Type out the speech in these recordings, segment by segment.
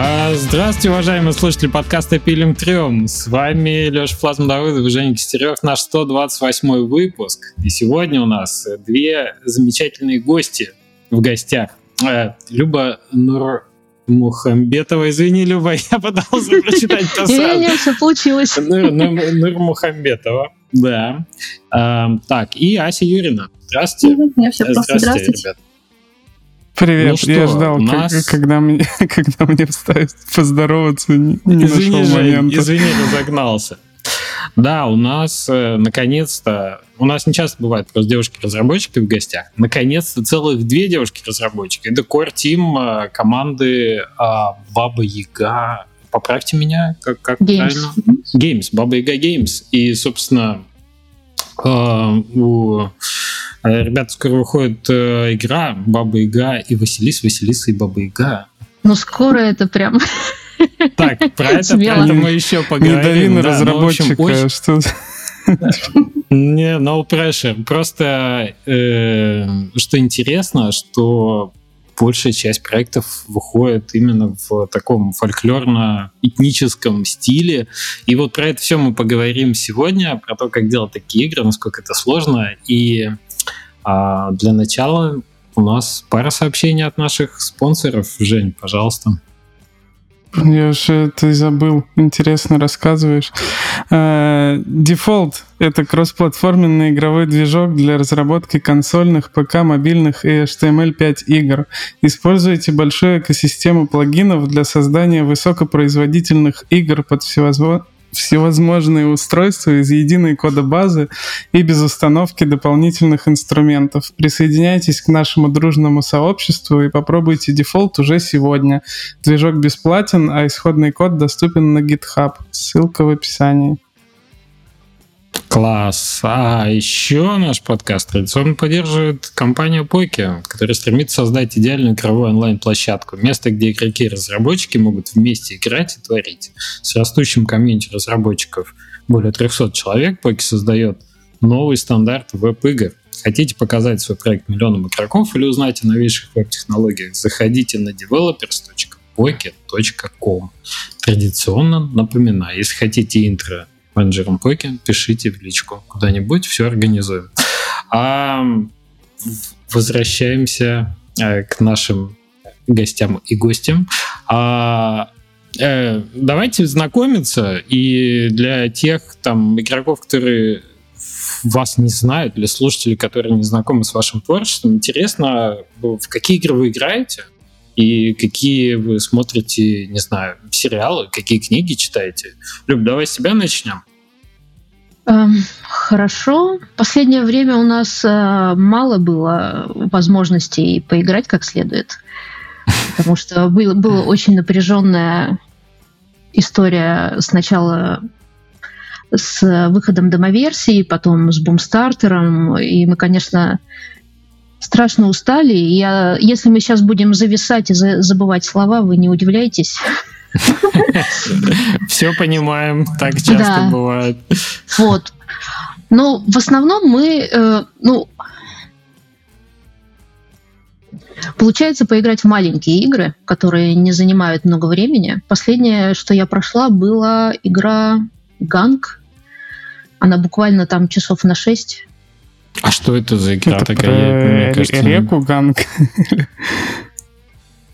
А, здравствуйте, уважаемые слушатели подкаста «Пилим трем». С вами Леша Флазм Давыдов и Женя Кистерев, наш 128 выпуск. И сегодня у нас две замечательные гости в гостях. Э, Люба Нур Мухамбетова. Извини, Люба, я пытался прочитать то сразу. Не, все получилось. Нур, Мухамбетова, да. А, так, и Ася Юрина. Здравствуйте. Здравствуйте, Здравствуйте, ребят. Привет, ну что, я ждал, нас... когда, мне, когда мне вставить поздороваться, не, не извини, нашел момента. Извини, разогнался. Да, у нас э, наконец-то, у нас не часто бывает просто девушки-разработчики в гостях, наконец-то целых две девушки-разработчики. Это core team э, команды э, Баба Яга. Поправьте меня, как, как Games. правильно? Games, Баба Яга Games. И, собственно, э, у ребята, скоро выходит э, игра Баба Яга и Василис, Василиса и Баба Яга. Ну, скоро это прям... Так, про это, про это мы еще поговорим. Не дави на да, разработчика, ну, общем, очень... что... Не, no pressure. Просто, э, что интересно, что большая часть проектов выходит именно в таком фольклорно-этническом стиле. И вот про это все мы поговорим сегодня, про то, как делать такие игры, насколько это сложно. И а для начала у нас пара сообщений от наших спонсоров. Жень, пожалуйста. Я уже это забыл. Интересно рассказываешь. Default — это кроссплатформенный игровой движок для разработки консольных, ПК, мобильных и HTML5 игр. Используйте большую экосистему плагинов для создания высокопроизводительных игр под всевозможными всевозможные устройства из единой кодобазы и без установки дополнительных инструментов. Присоединяйтесь к нашему дружному сообществу и попробуйте дефолт уже сегодня. Движок бесплатен, а исходный код доступен на GitHub. Ссылка в описании. Класс. А еще наш подкаст традиционно поддерживает компания Poki, которая стремится создать идеальную игровую онлайн-площадку. Место, где игроки и разработчики могут вместе играть и творить. С растущим комьюнити разработчиков более 300 человек Poki создает новый стандарт веб-игр. Хотите показать свой проект миллионам игроков или узнать о новейших веб-технологиях? Заходите на developers.poki.com. Традиционно напоминаю, если хотите интро менеджером Поки, пишите в личку куда-нибудь, все организуем. А возвращаемся э, к нашим гостям и гостям. А, э, давайте знакомиться, и для тех там игроков, которые вас не знают, для слушателей, которые не знакомы с вашим творчеством, интересно, в какие игры вы играете, и какие вы смотрите, не знаю, сериалы, какие книги читаете. Люб, давай с тебя начнем. Эм, хорошо. Последнее время у нас э, мало было возможностей поиграть как следует, потому что было, очень напряженная история сначала с выходом демоверсии, потом с бумстартером, и мы, конечно, страшно устали. Я, если мы сейчас будем зависать и за, забывать слова, вы не удивляйтесь. Все понимаем, так часто бывает. Вот. Но в основном мы, э, ну, Получается поиграть в маленькие игры, которые не занимают много времени. Последнее, что я прошла, была игра Ганг. Она буквально там часов на 6. А что это за игра это такая? Про кажется, реку Ганг.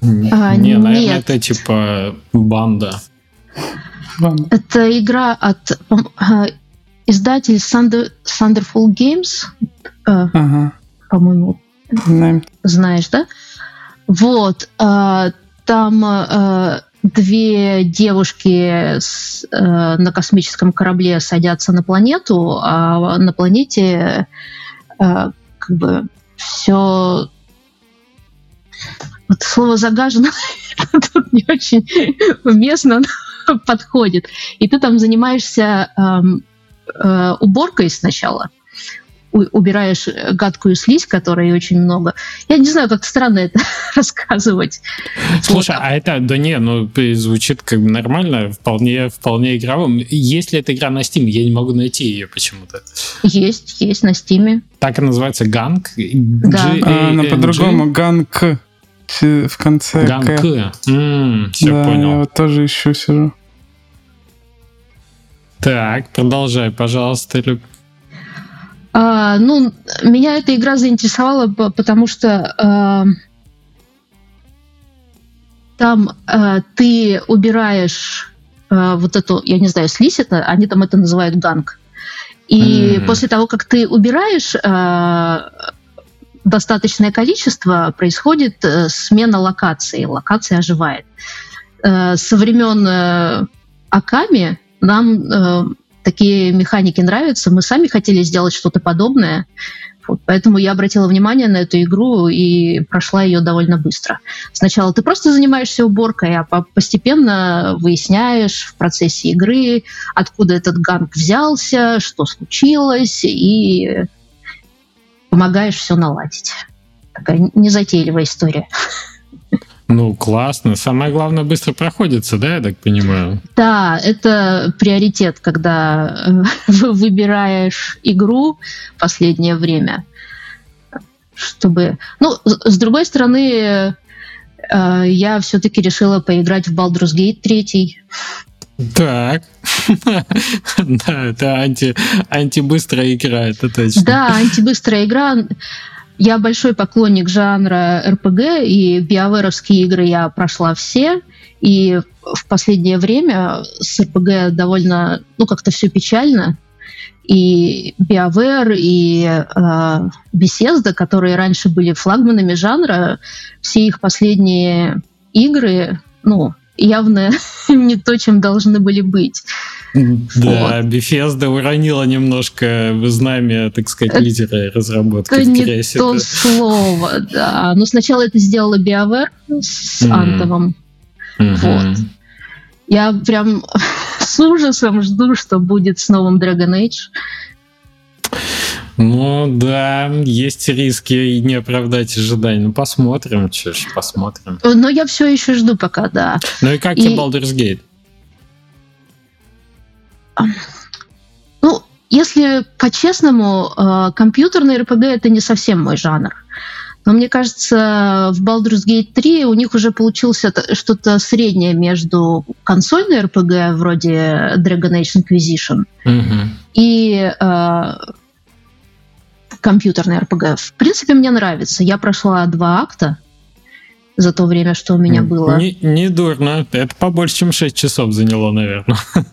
А, не, наверное, нет. это типа банда. банда. Это игра от э, издатель Thunder, Thunderful Games. Э, ага. По-моему, Знаем. знаешь, да? Вот. Э, там э, две девушки с, э, на космическом корабле садятся на планету, а на планете как бы все вот слово загажено тут не очень уместно подходит. И ты там занимаешься эм, э, уборкой сначала, убираешь гадкую слизь, которой очень много. Я не знаю, как странно это рассказывать. Слушай, вот. а это, да не, ну, звучит как бы нормально, вполне, вполне игровым. Есть ли эта игра на Steam? Я не могу найти ее почему-то. Есть, есть на Steam. Так и называется Gunk? Да. А, она по-другому Gunk. в конце Gunk. М, все да, понял. я вот тоже ищу сижу. Так, продолжай, пожалуйста, Люк. А, ну, меня эта игра заинтересовала, потому что а, там а, ты убираешь а, вот эту, я не знаю, слизь это, они там это называют ганг. И Мгм. после того, как ты убираешь а, достаточное количество, происходит э, смена локации. Локация оживает. Э, со времен э, Аками нам такие механики нравятся. Мы сами хотели сделать что-то подобное. Вот, поэтому я обратила внимание на эту игру и прошла ее довольно быстро. Сначала ты просто занимаешься уборкой, а по- постепенно выясняешь в процессе игры, откуда этот ганг взялся, что случилось, и помогаешь все наладить. Такая незатейливая история. Ну, классно. Самое главное, быстро проходится, да, я так понимаю? Да, это приоритет, когда э, выбираешь игру последнее время, чтобы... Ну, с с другой стороны, э, я все-таки решила поиграть в Baldur's Gate 3. Так. Да, это анти, антибыстрая игра, это точно. Да, антибыстрая игра. Я большой поклонник жанра РПГ, и биоверовские игры я прошла все. И в последнее время с РПГ довольно, ну, как-то все печально. И BioWare, и э, Bethesda, которые раньше были флагманами жанра, все их последние игры, ну, явно не то, чем должны были быть. Да, Bethesda уронила немножко знамя, так сказать, Это- лидера разработки Это не Крессе. то слово, да. Но сначала это сделала BioWare с Мгм. Антовым. Мгм. Вот. Я прям с ужасом жду, что будет с новым Dragon Age. Ну да, есть риски и не оправдать ожиданий. Ну посмотрим, что ж, посмотрим. Но я все еще жду пока, да. Ну и как И- тебе Baldur's Gate? Ну, если по-честному, э, компьютерный RPG это не совсем мой жанр. Но мне кажется, в Baldur's Gate 3 у них уже получился что-то среднее между консольной RPG, вроде Dragon Age Inquisition, Мгм. и э, компьютерный RPG. В принципе, мне нравится. Я прошла два акта за то время, что у меня было. Не, не дурно. Это побольше, чем 6 часов заняло, наверное.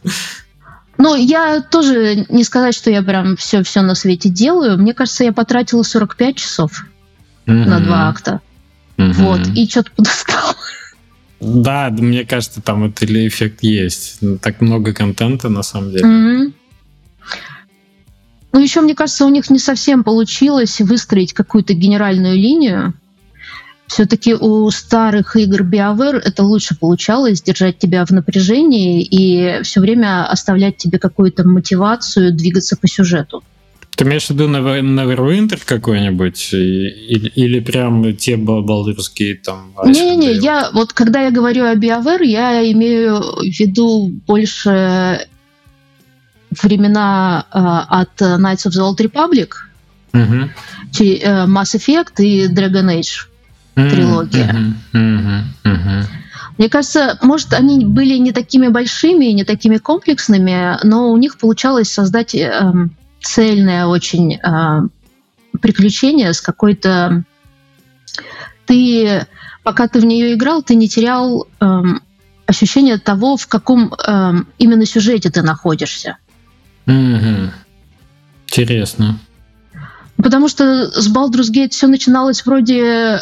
Но я тоже не сказать, что я прям все все на свете делаю. Мне кажется, я потратила 45 часов на два акта. Вот, и что-то подустала. Да, мне кажется, там этот эффект есть. Ну, Так много контента, на самом деле. Мгм. Ну, еще, мне кажется, у них не совсем получилось выстроить какую-то генеральную линию. Все-таки у старых игр BioWare это лучше получалось держать тебя в напряжении и все время оставлять тебе какую-то мотивацию двигаться по сюжету. Ты имеешь в виду Never- Neverwinter какой-нибудь? Или, или прям те Gate там? Не-не-не, я вот когда я говорю о BioWare, я имею в виду больше времена э, от Knights of the Old Republic, э, Mass Effect и Dragon Age. Трилогия. Мне кажется, может, они были не такими большими, не такими комплексными, но у них получалось создать эм, цельное очень э, приключение с какой-то... Ты, пока ты в нее играл, ты не терял эм, ощущение того, в каком эм, именно сюжете ты находишься. Мгм. Интересно. Потому что с Baldur's Gate все начиналось вроде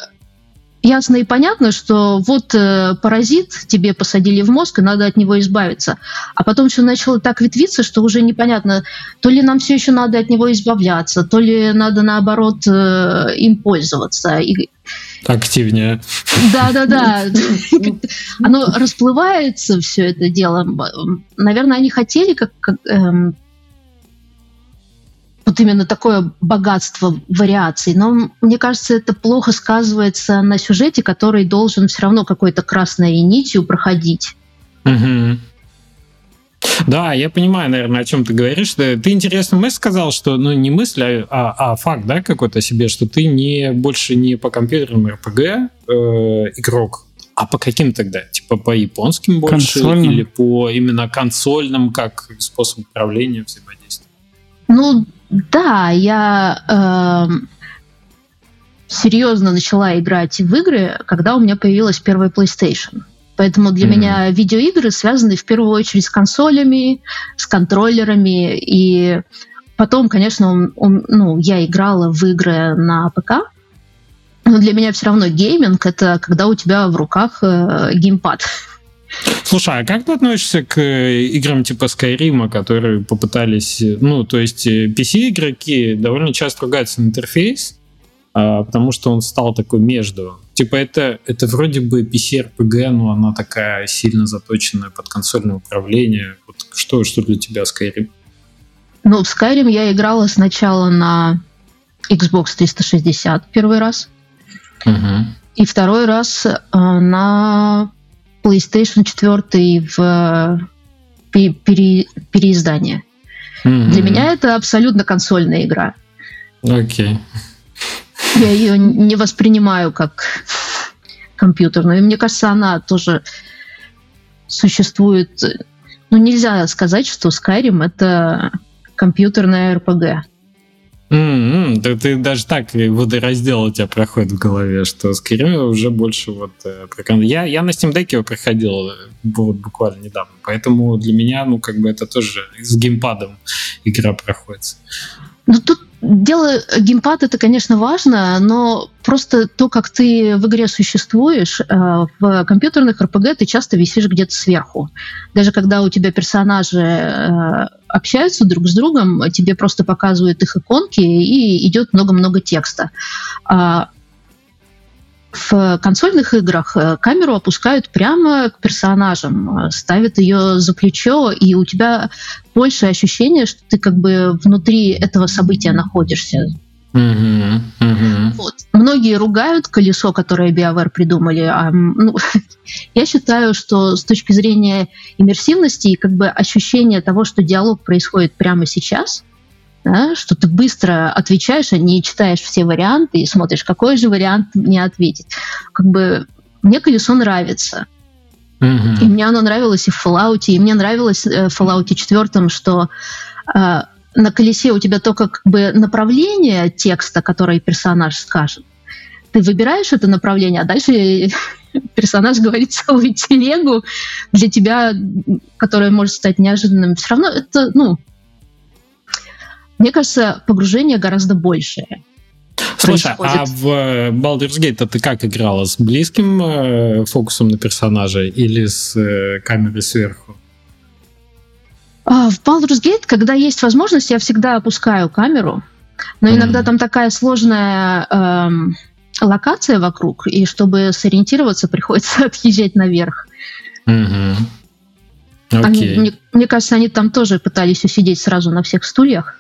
ясно и понятно, что вот э, паразит тебе посадили в мозг, и надо от него избавиться. А потом все начало так ветвиться, что уже непонятно, то ли нам все еще надо от него избавляться, то ли надо наоборот э, им пользоваться. И Активнее. да-да-да. Оно расплывается, все это дело. Наверное, они хотели как, как, эм, вот именно такое богатство вариаций. Но мне кажется, это плохо сказывается на сюжете, который должен все равно какой-то красной нитью проходить. Мгм. Да, я понимаю, наверное, о чем ты говоришь. Да, Ты интересную мысль сказал, что, ну, не мысль, а, а- а факт, да, какой-то себе, что ты не больше не по компьютерам РПГ э, игрок. А по каким тогда? Типа по японским больше Консольным. или по именно консольным, как способ управления взаимодействия? Ну, да, я эм, серьезно начала играть в игры, когда у меня появилась первая PlayStation. Поэтому для Мгм. меня видеоигры связаны в первую очередь с консолями, с контроллерами. И потом, конечно, ум- ум- ну, я играла в игры на ПК. Но для меня все равно гейминг это когда у тебя в руках э, геймпад. Слушай, а как ты относишься к э, играм типа Skyrim, которые попытались, э, ну, то есть э, PC-игроки довольно часто ругаются на интерфейс, а, потому что он стал такой между. Типа это, это вроде бы PC-RPG, но она такая сильно заточенная под консольное управление. Вот что, что для тебя Skyrim? Ну, в Skyrim я играла сначала на Xbox 360 первый раз. Мгм. И второй раз э, на PlayStation 4 в пе- пере- переиздание. Мгм. Для меня это абсолютно консольная игра. Окей. Я ее не воспринимаю как компьютерную. И мне кажется, она тоже существует. Ну, нельзя сказать, что Skyrim это компьютерная RPG. М-м, да ты даже так и водораздел у тебя проходит в голове, что Skyrim уже больше вот э, про я, я на Steam Deck его проходил э, вот буквально недавно, поэтому для меня, ну, как бы это тоже с геймпадом игра проходит. Ну, тут дело, геймпад это, конечно, важно, но просто то, как ты в игре существуешь, э, в компьютерных RPG ты часто висишь где-то сверху. Даже когда у тебя персонажи э, общаются друг с другом, тебе просто показывают их иконки и идет много-много текста. В консольных играх э, камеру опускают прямо к персонажам, э, ставят ее за плечо, и у тебя больше ощущение, что ты как бы внутри этого события находишься. Мгм. Вот. Многие ругают колесо, которое BioWare придумали. А, ну, я считаю, что с точки зрения иммерсивности и как бы ощущения того, что диалог происходит прямо сейчас, да, что ты быстро отвечаешь, а не читаешь все варианты и смотришь, какой же вариант мне ответить. Как бы мне колесо нравится. И Мгм. мне оно нравилось и в Fallout, и мне нравилось э, в Fallout 4, что э, на колесе у тебя только как бы направление текста, который персонаж скажет. Ты выбираешь это направление, а дальше персонаж говорит целую телегу для тебя, которая может стать неожиданным. Все равно это, ну, мне кажется, погружение гораздо большее. Слушай, а происходит. в э, Baldur's Gate ты как играла? С близким э, фокусом на персонажа или с э, камерой сверху? А, В Baldur's Gate, когда есть возможность, я всегда опускаю камеру, но иногда Мгм. там такая сложная эм, локация вокруг, и чтобы сориентироваться, приходится отъезжать наверх. Мгм. Они- Окей. мне, мне кажется, они там тоже пытались усидеть сразу на всех стульях.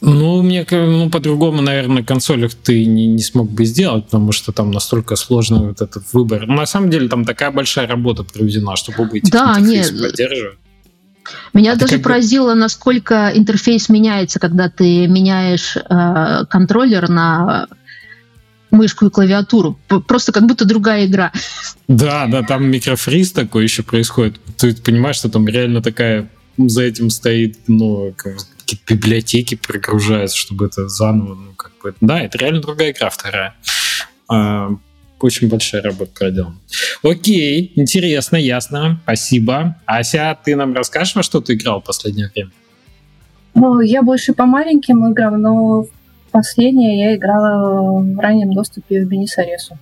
Ну, мне ну, по-другому, наверное, на консолях ты не, не смог бы сделать, потому что там настолько сложный вот этот выбор. Ну, на самом деле там такая большая работа проведена, чтобы оба Да, интерфейсы нет. поддерживать. Меня А даже как бы- поразило, насколько интерфейс меняется, когда ты меняешь э, контроллер на мышку и клавиатуру. Просто как будто другая игра. Да, да, там микрофриз такой еще происходит. Ты понимаешь, что там реально такая за этим стоит, ну, какие-то библиотеки прогружаются, чтобы это заново, ну, как бы... Да, это реально другая игра, вторая. А, очень большая работа проделана. Окей, интересно, ясно, спасибо. Ася, ты нам расскажешь, во что ты играл в последнее время? Ну, я больше по маленьким играм, но последнее я играла в раннем доступе в Бенисаресу.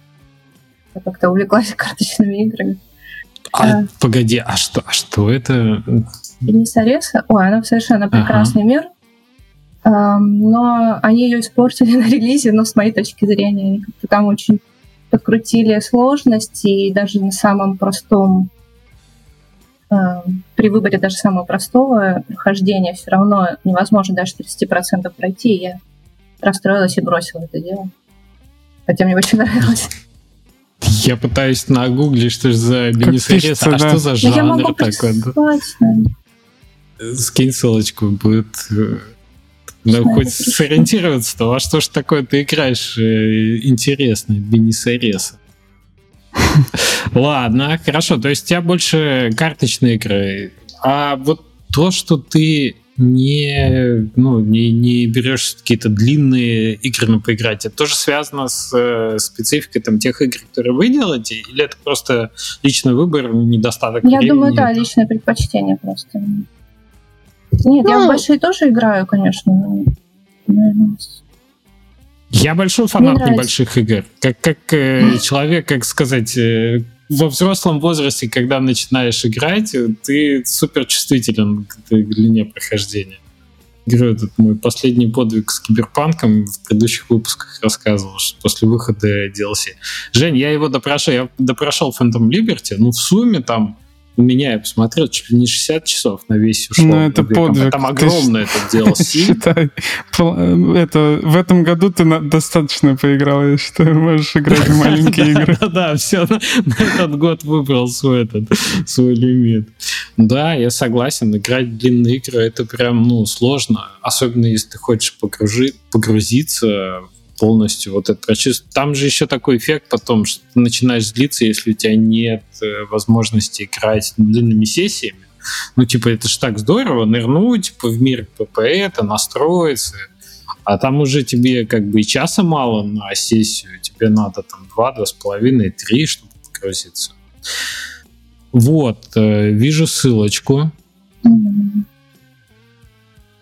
Я как-то увлеклась карточными играми. А, Да. Погоди, а что, а что это? Бенисареса, ой, она совершенно прекрасный мир. Эм, но они ее испортили на релизе, но с моей точки зрения, они как-то там очень подкрутили сложности, и даже на самом простом, при выборе даже самого простого прохождения все равно невозможно даже 30% пройти, и я расстроилась и бросила это дело. Хотя мне очень нравилось. Я пытаюсь нагуглить, что же за Бенисарес, пишется, а да. что за жанр такой? да? Скинь ссылочку, будет... э, Ну, хоть сориентироваться-то, во что ж такое ты играешь э, интересное, Бенисареса. Ладно, хорошо. То есть у тебя больше карточные игры. А вот то, что ты не, ну, не, не берешь какие-то длинные игры на поиграть, это тоже связано с э, спецификой там, тех игр, которые вы делаете, или это просто личный выбор, недостаток Я времени? думаю, да, личное предпочтение просто. Нет, ну, я в ну. большие тоже играю, конечно. Я большой фанат небольших игр. Как, как э, человек, как сказать, э, во взрослом возрасте, когда начинаешь играть, ты супер чувствителен к длине прохождения. Говорю, этот мой последний подвиг с киберпанком в предыдущих выпусках рассказывал, что после выхода DLC. Жень, я его допрошел, я допрошел Phantom Liberty, ну в сумме там меня, я посмотрел, чуть ли не 60 часов на весь ушло. Ну, это подвиг. Там огромное это DLC. Считай, это, в этом году ты на, достаточно поиграл, я считаю, можешь играть в маленькие игры. Да, все, на, этот год выбрал свой, этот, свой лимит. Да, я согласен, играть в длинные игры это прям, ну, сложно, особенно если ты хочешь погружи, погрузиться полностью вот это прочувствовать. Там же еще такой эффект потом, что ты начинаешь злиться, если у тебя нет э, возможности играть длинными сессиями. Ну, типа, это же так здорово, нырнуть типа, в мир ПП, настроиться, а там уже тебе как бы и часа мало на сессию, тебе надо там два, два с половиной, три, чтобы погрузиться. Вот, э, вижу ссылочку.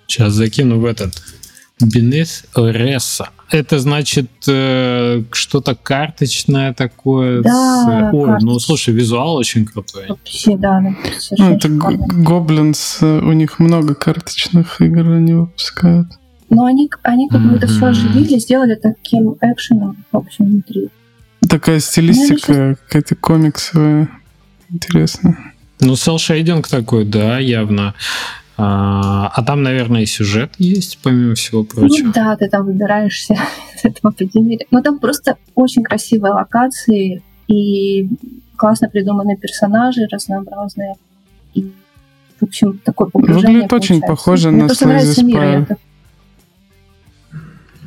Сейчас закину в этот Beneath Ressa. Это значит э, что-то карточное такое. Да, с... Ой, ну слушай, визуал очень крутой. Вообще, да. Ну, это Гоблинс, э, у них много карточных игр они выпускают. Но они, они как бы это все оживили, сделали таким экшеном, в общем, внутри. Такая стилистика какая-то комиксовая. Интересно. Ну, селшейдинг такой, да, явно. А, а там, наверное, и сюжет есть, помимо всего прочего. Ну, да, ты там выбираешься из этого подземелья. Но там просто очень красивые локации и классно придуманные персонажи разнообразные. И, в общем, такое погружение Выглядит очень похоже Мне на Slay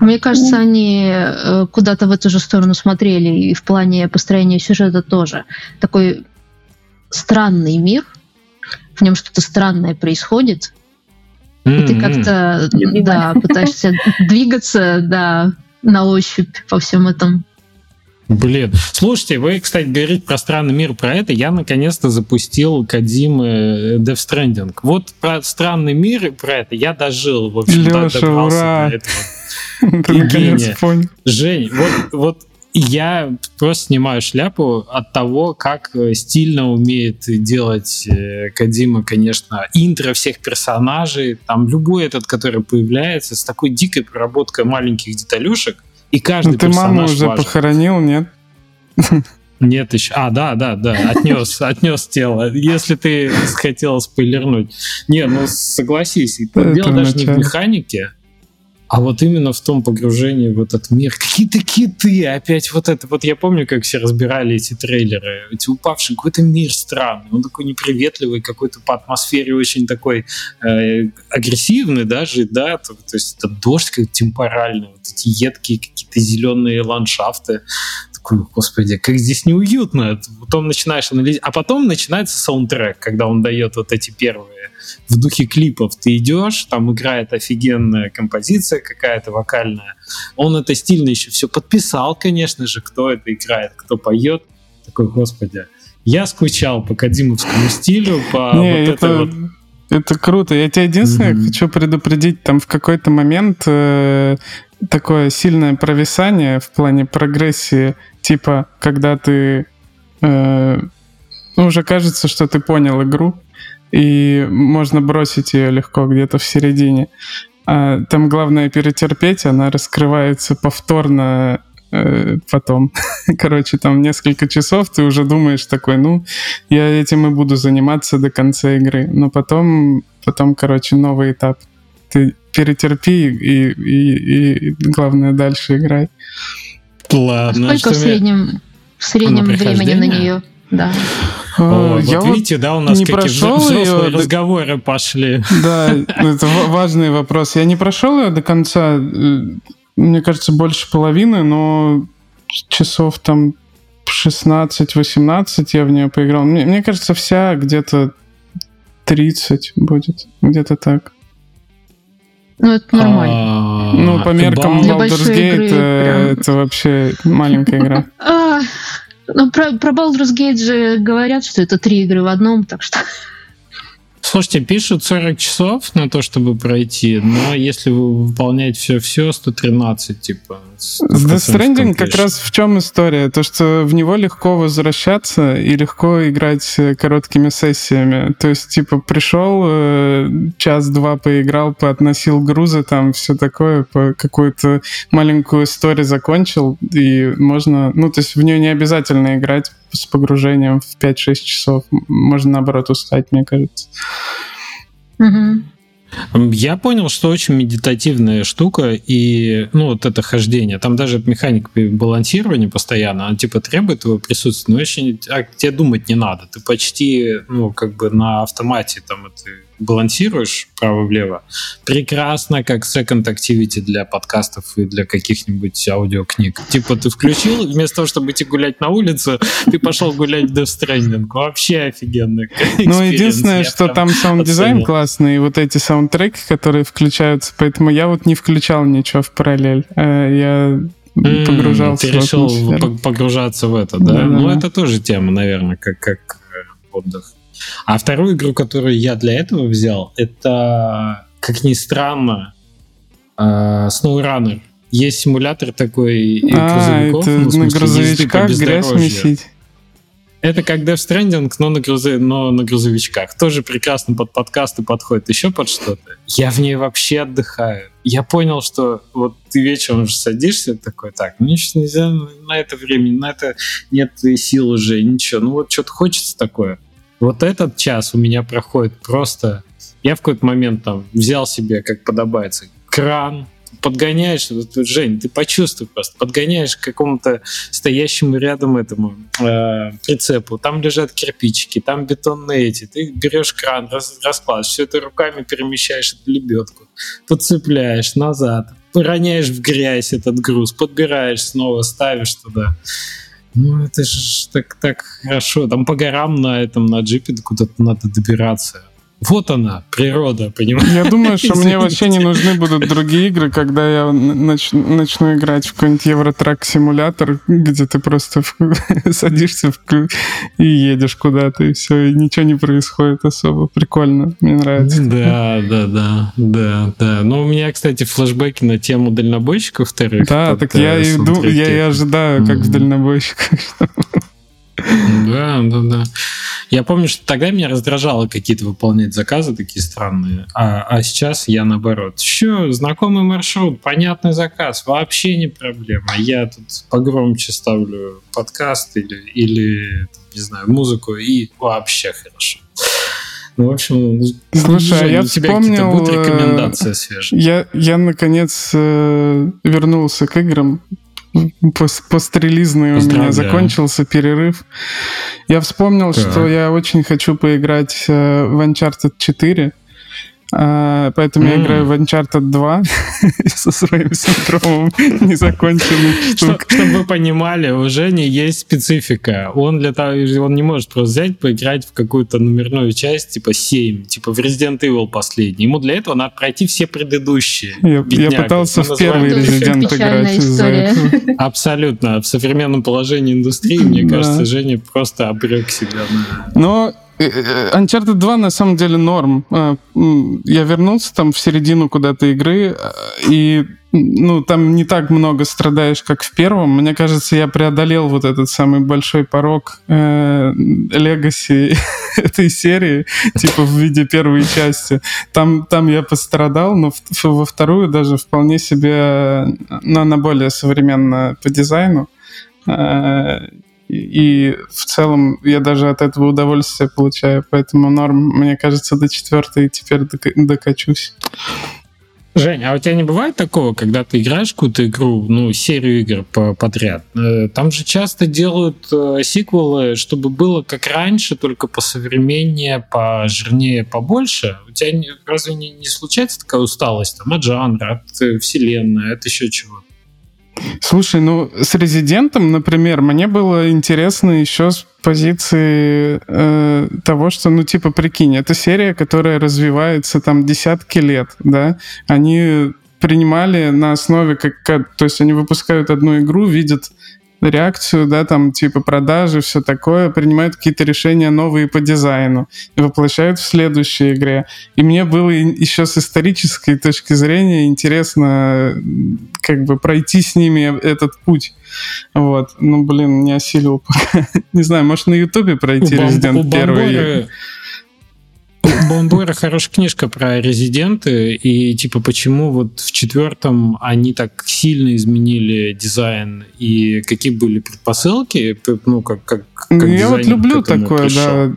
Мне кажется, они э, куда-то в эту же сторону смотрели, и в плане построения сюжета тоже. Такой странный мир, в нем что-то странное происходит, mm-hmm. и ты как-то да, пытаешься двигаться да, на ощупь по всем этом. Блин. Слушайте, вы, кстати, говорите про странный мир, про это. Я наконец-то запустил Кадимы Death Stranding. Вот про странный мир и про это я дожил. В общем, Леша, ура! до этого. Ты наконец понял. Жень, вот, вот я просто снимаю шляпу от того, как э, стильно умеет делать э, Кадима, конечно, интро всех персонажей, там любой этот, который появляется, с такой дикой проработкой маленьких деталюшек, и каждый ну, ты персонаж маму уже важен. похоронил, нет? Нет еще. А, да, да, да, отнес, отнес тело. Если ты хотел спойлернуть. Не, ну согласись, дело даже не в механике, а вот именно в том погружении в этот мир, какие-то киты, опять вот это, вот я помню, как все разбирали эти трейлеры, эти упавшие, какой-то мир странный, он такой неприветливый, какой-то по атмосфере очень такой э, агрессивный даже, да, то, то есть это дождь как темпоральный, вот эти едкие какие-то зеленые ландшафты, господи, как здесь неуютно, потом начинаешь анализировать, а потом начинается саундтрек, когда он дает вот эти первые в духе клипов ты идешь, там играет офигенная композиция какая-то вокальная. Он это стильно еще все подписал, конечно же, кто это играет, кто поет. Такой, господи, я скучал по кадимовскому стилю, по Не, вот это, вот это круто. Я тебе единственное mm-hmm. хочу предупредить, там в какой-то момент э, такое сильное провисание в плане прогрессии, типа, когда ты э, ну, уже кажется, что ты понял игру, и можно бросить ее легко где-то в середине. А там главное перетерпеть, она раскрывается повторно э, потом. Короче, там несколько часов ты уже думаешь такой, ну, я этим и буду заниматься до конца игры. Но потом, потом, короче, новый этап. Ты перетерпи и, и, и главное дальше играй. Ладно. Сколько в среднем, в среднем времени на нее? Да. О, я вот видите, да, у нас не какие взрослые ее... разговоры пошли. Да, это важный вопрос. Я не прошел ее до конца, э, мне кажется, больше половины, но часов там 16-18 я в нее поиграл. Мне, мне кажется, вся где-то 30 будет. Где-то так. Ну, это нормально. А, ну, по меркам Baldur's Gate э, это вообще маленькая игра. А, ну, про, про Baldur's Gate же говорят, что это три игры в одном, так что... Слушайте, пишут 40 часов на то, чтобы пройти, но если вы выполняете все-все, 113, типа. С Death Stranding как раз в чем история? То, что в него легко возвращаться и легко играть э, короткими сессиями. То есть, типа, пришел, э, час-два поиграл, поотносил грузы, там все такое, по какую-то маленькую историю закончил, и можно... Ну, то есть в нее не обязательно играть с погружением в 5-6 часов. Можно, наоборот, устать, мне кажется. Угу. Я понял, что очень медитативная штука, и, ну, вот это хождение, там даже механика балансирования постоянно, она, типа, требует твоего присутствия, но очень, а тебе думать не надо, ты почти, ну, как бы на автомате там это балансируешь право-влево, прекрасно как second activity для подкастов и для каких-нибудь аудиокниг. Типа ты включил, вместо того, чтобы идти гулять на улице, ты пошел гулять в Death Stranding. Вообще офигенно. Ну, единственное, что там саунд-дизайн классный, и вот эти саундтреки, которые включаются, поэтому я вот не включал ничего в параллель. Э, я погружался Ты решил погружаться в это, да? Ну, это тоже тема, наверное, как, как э, отдых. А вторую игру, которую я для этого взял, это, как ни странно, uh, SnowRunner. Есть симулятор такой а, грузовиков. Это ну, смысле, на грузовичках грязь месить. Это как Death Stranding, но на, грузи... но на грузовичках. Тоже прекрасно под подкасты подходит, еще под что-то. Я в ней вообще отдыхаю. Я понял, что вот ты вечером уже садишься такой, так, ну ничего нельзя на это время, на это нет сил уже, ничего. Ну вот что-то хочется такое. Вот этот час у меня проходит просто... Я в какой-то момент там взял себе, как подобается, кран, подгоняешь, вот, Жень, ты почувствуй просто, подгоняешь к какому-то стоящему рядом этому э, прицепу, там лежат кирпичики, там бетонные эти, ты берешь кран, раз, раскладываешь, все это руками перемещаешь эту лебедку, подцепляешь назад, роняешь в грязь этот груз, подбираешь снова, ставишь туда. Ну, это же так, так хорошо. Там по горам на этом, на джипе куда-то надо добираться. Вот она, природа, понимаешь? Я думаю, что мне вообще не нужны будут другие игры, когда я нач- начну играть в какой-нибудь Евротрак-симулятор, где ты просто в... садишься в... и едешь куда-то, и все, и ничего не происходит особо. Прикольно, мне нравится. Да, да, да, да, да. Но у меня, кстати, флешбеки на тему дальнобойщиков вторых. Да, так я и, ду- я и ожидаю, как в дальнобойщиках. Да, да, да. Я помню, что тогда меня раздражало какие-то выполнять заказы такие странные, а, а сейчас я наоборот. Еще знакомый маршрут, понятный заказ, вообще не проблема. Я тут погромче ставлю подкаст или, или не знаю, музыку, и вообще хорошо. Ну, в общем, Слушай, а я у тебя вспомнил, будут э, рекомендации свежие. Я, я наконец э, вернулся к играм пострелизный у меня закончился перерыв. Я вспомнил, так. что я очень хочу поиграть э, в Uncharted 4. А, поэтому mm. я играю в Uncharted 2 со своим синдромом незаконченных штук. Чтобы вы понимали, у Жени есть специфика. Он для того, он не может просто взять, поиграть в какую-то номерную часть, типа 7, типа в Resident Evil последний. Ему для этого надо пройти все предыдущие. Я, я пытался в первый Resident играть. Абсолютно. В современном положении индустрии, мне кажется, Женя просто обрек себя. Но Э, э, Uncharted 2 на самом деле норм. Я вернулся там в середину куда-то игры, и ну, там не так много страдаешь, как в первом. Мне кажется, я преодолел вот этот самый большой порог легаси э, этой серии, типа в виде первой части. Там, там я пострадал, но в, во вторую даже вполне себе, но она более современная по дизайну. И в целом я даже от этого удовольствие получаю, поэтому норм, мне кажется, до четвертой теперь докачусь. Жень, а у тебя не бывает такого, когда ты играешь какую-то игру, ну, серию игр по подряд? Э, там же часто делают э, сиквелы, чтобы было как раньше, только по современнее, пожирнее, побольше. У тебя разве не, не случается такая усталость там, от жанра, от э, вселенной, от еще чего-то? Слушай, ну с резидентом, например, мне было интересно еще с позиции э, того, что, ну, типа, прикинь, это серия, которая развивается там десятки лет, да, они принимали на основе, как, как то есть они выпускают одну игру, видят реакцию, да, там, типа продажи, все такое, принимают какие-то решения новые по дизайну и воплощают в следующей игре. И мне было еще с исторической точки зрения интересно как бы пройти с ними этот путь. Вот. Ну, блин, не осилил пока. не знаю, может, на Ютубе пройти Resident 1 у Бомбойра хорошая книжка про резиденты, и типа почему вот в четвертом они так сильно изменили дизайн, и какие были предпосылки, ну, как, как, как Я вот люблю такое, пришел. да.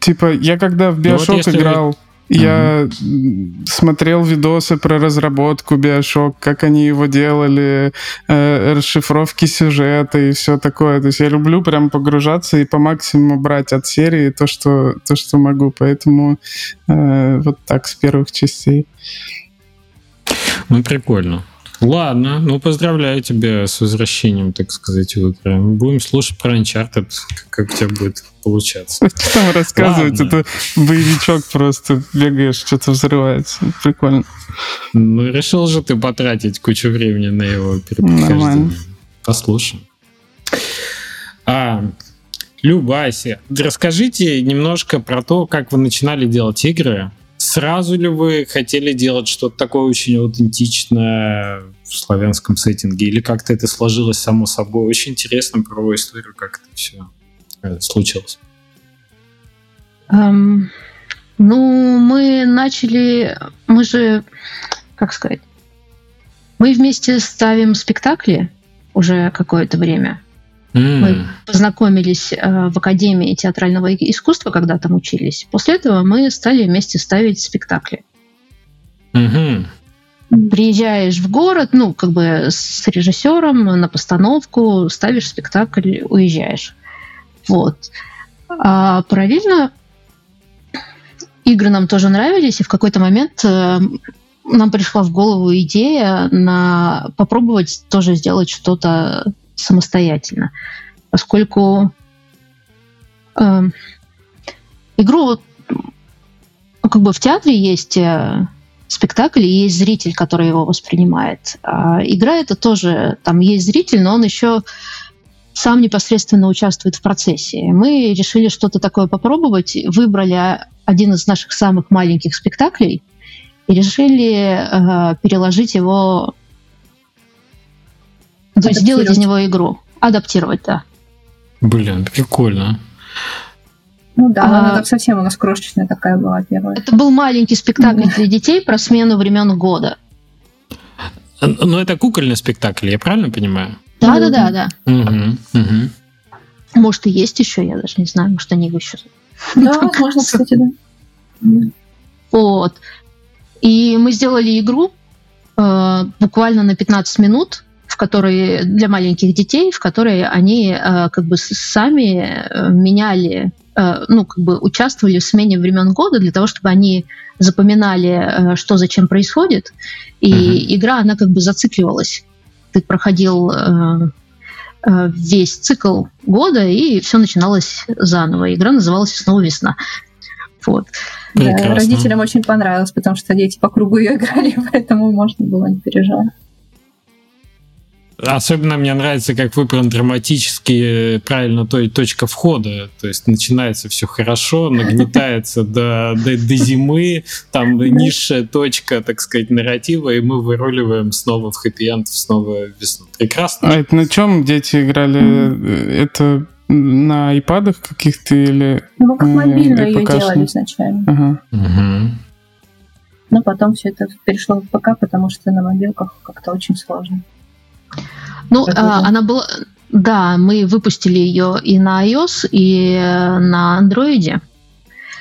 Типа, я когда в Биошок ну, вот играл, я mm-hmm. смотрел видосы про разработку Биошок, как они его делали, э, расшифровки сюжета и все такое. То есть я люблю прям погружаться и по максимуму брать от серии то, что, то, что могу. Поэтому э, вот так с первых частей. Ну, прикольно. Ладно, ну поздравляю тебя с возвращением, так сказать, в игры. Будем слушать про Uncharted, как у тебя будет получаться. Что там рассказывать? Это боевичок просто бегаешь, что-то взрывается. Прикольно. Ну, решил же ты потратить кучу времени на его перепрохождение. Послушаем. А, Любаси, расскажите немножко про то, как вы начинали делать игры. Сразу ли вы хотели делать что-то такое очень аутентичное в славянском сеттинге, или как-то это сложилось само собой? Очень интересно про историю, как это все э, случилось. Um, ну, мы начали, мы же, как сказать, мы вместе ставим спектакли уже какое-то время. Mm. Мы познакомились э, в Академии театрального искусства, когда там учились. После этого мы стали вместе ставить спектакли. Mm-hmm. Приезжаешь в город, ну, как бы с режиссером на постановку, ставишь спектакль, уезжаешь. Вот. А параллельно игры нам тоже нравились, и в какой-то момент э, нам пришла в голову идея на попробовать тоже сделать что-то самостоятельно, поскольку э, игру ну, как бы в театре есть э, спектакль и есть зритель, который его воспринимает. А игра это тоже там есть зритель, но он еще сам непосредственно участвует в процессе. Мы решили что-то такое попробовать, выбрали один из наших самых маленьких спектаклей и решили э, переложить его то есть сделать из него игру. Адаптировать, да. Блин, прикольно. Ну да, а, она совсем у нас крошечная такая была первая. Это был маленький спектакль для детей про смену времен года. Но это кукольный спектакль, я правильно понимаю? Да, да, да, да. Угу, угу. Может, и есть еще, я даже не знаю, может, они его еще. Да, можно, кстати, да. Вот. И мы сделали игру э, буквально на 15 минут в которой для маленьких детей, в которой они э, как бы сами э, меняли, э, ну как бы участвовали в смене времен года для того, чтобы они запоминали, что зачем происходит, и uh-huh. игра она как бы зацикливалась. Ты проходил весь цикл года, и все начиналось заново. Игра называлась «Снова весна». Вот. Да, родителям очень понравилось, потому что дети по кругу ее играли, поэтому можно было не переживать. Особенно мне нравится, как выбран драматически правильно той точка входа. То есть начинается все хорошо, нагнетается до, до, до зимы, там низшая точка, так сказать, нарратива, и мы выруливаем снова в хэппи-энд, снова в весну. Прекрасно. А это на чем дети играли? Это на айпадах каких-то или... Ну, как мобильно ее делали изначально. Ага. Угу. Но потом все это перешло в ПК, потому что на мобилках как-то очень сложно. Ну, а, она была... Да, мы выпустили ее и на iOS, и на Android.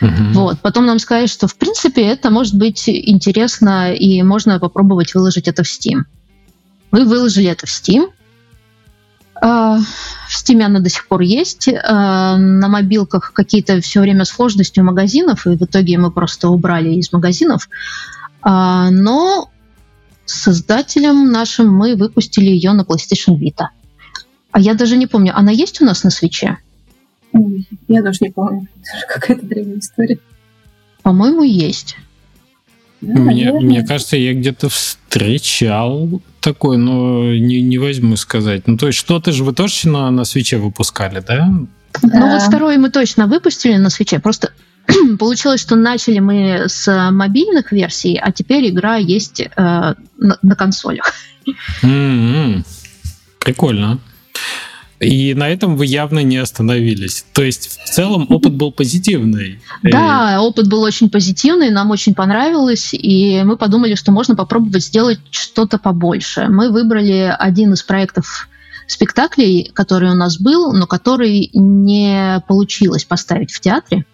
Угу. Вот. Потом нам сказали, что в принципе это может быть интересно, и можно попробовать выложить это в Steam. Мы выложили это в Steam. А, в Steam она до сих пор есть. А, на мобилках какие-то все время сложности у магазинов, и в итоге мы просто убрали из магазинов. А, создателем нашим мы выпустили ее на PlayStation Vita. А я даже не помню, она есть у нас на свече? Я даже не помню. Это какая-то древняя история. По-моему, есть. Да, мне, мне кажется, я где-то встречал такой, но не, не возьму сказать. Ну, то есть что-то же вы тоже на, на свече выпускали, да? да? Ну, вот второй мы точно выпустили на свече. Просто получилось, что начали мы с мобильных версий, а теперь игра есть э, на, на консолях. Mm-hmm. Прикольно. И на этом вы явно не остановились. То есть в целом опыт был позитивный. Да, опыт был очень позитивный, нам очень понравилось, и мы подумали, что можно попробовать сделать что-то побольше. Мы выбрали один из проектов спектаклей, который у нас был, но который не получилось поставить в театре.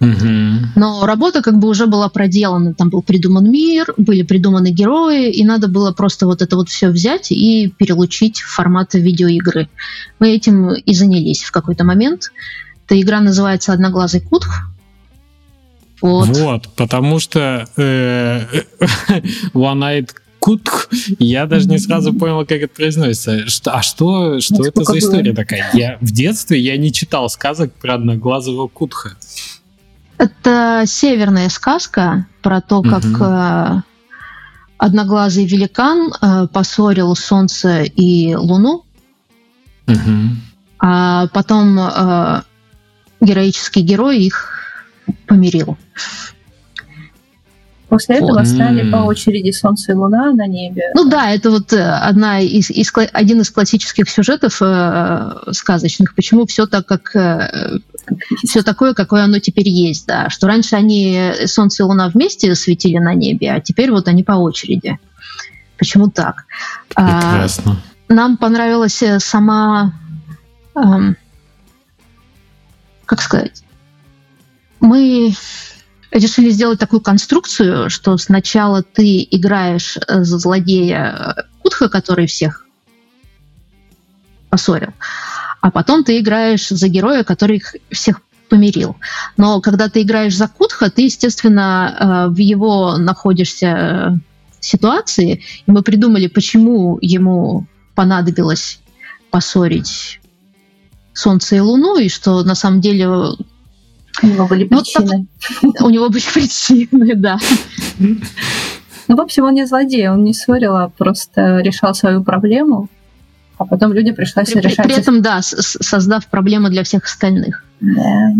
Но работа как бы уже была проделана. Там был придуман мир, были придуманы герои, и надо было просто вот это вот все взять и перелучить в формат видеоигры. Мы этим и занялись в какой-то момент. Эта игра называется «Одноглазый кутх». Вот, вот потому что э, One-Eyed Кутх, я даже не сразу понял, как это произносится. Что, а что, что это за история такая? Я в детстве я не читал сказок про одноглазого кутха. Это северная сказка про то, как угу. одноглазый великан э, поссорил Солнце и Луну, угу. а потом э, героический герой их помирил. После этого вот. стали по очереди Солнце и Луна на небе. Ну да, это вот э, одна из, из один из классических сюжетов э, сказочных. Почему все так, как э, все такое, какое оно теперь есть, да. Что раньше они Солнце и Луна вместе светили на небе, а теперь вот они по очереди. Почему так? А, Прекрасно. А, нам понравилась э, сама, э, как сказать, мы решили сделать такую конструкцию, что сначала ты играешь э, за злодея э, Кутха, который всех поссорил, а потом ты играешь за героя, который их всех помирил. Но когда ты играешь за Кутха, ты, естественно, э, в его находишься ситуации, и мы придумали, почему ему понадобилось поссорить Солнце и Луну, и что на самом деле у него были причины. Ну, у него были причины, да. Ну, в общем, он не злодей, он не ссорил, а просто решал свою проблему, а потом люди пришлось при, решать... При этом, да, создав проблему для всех остальных. Да.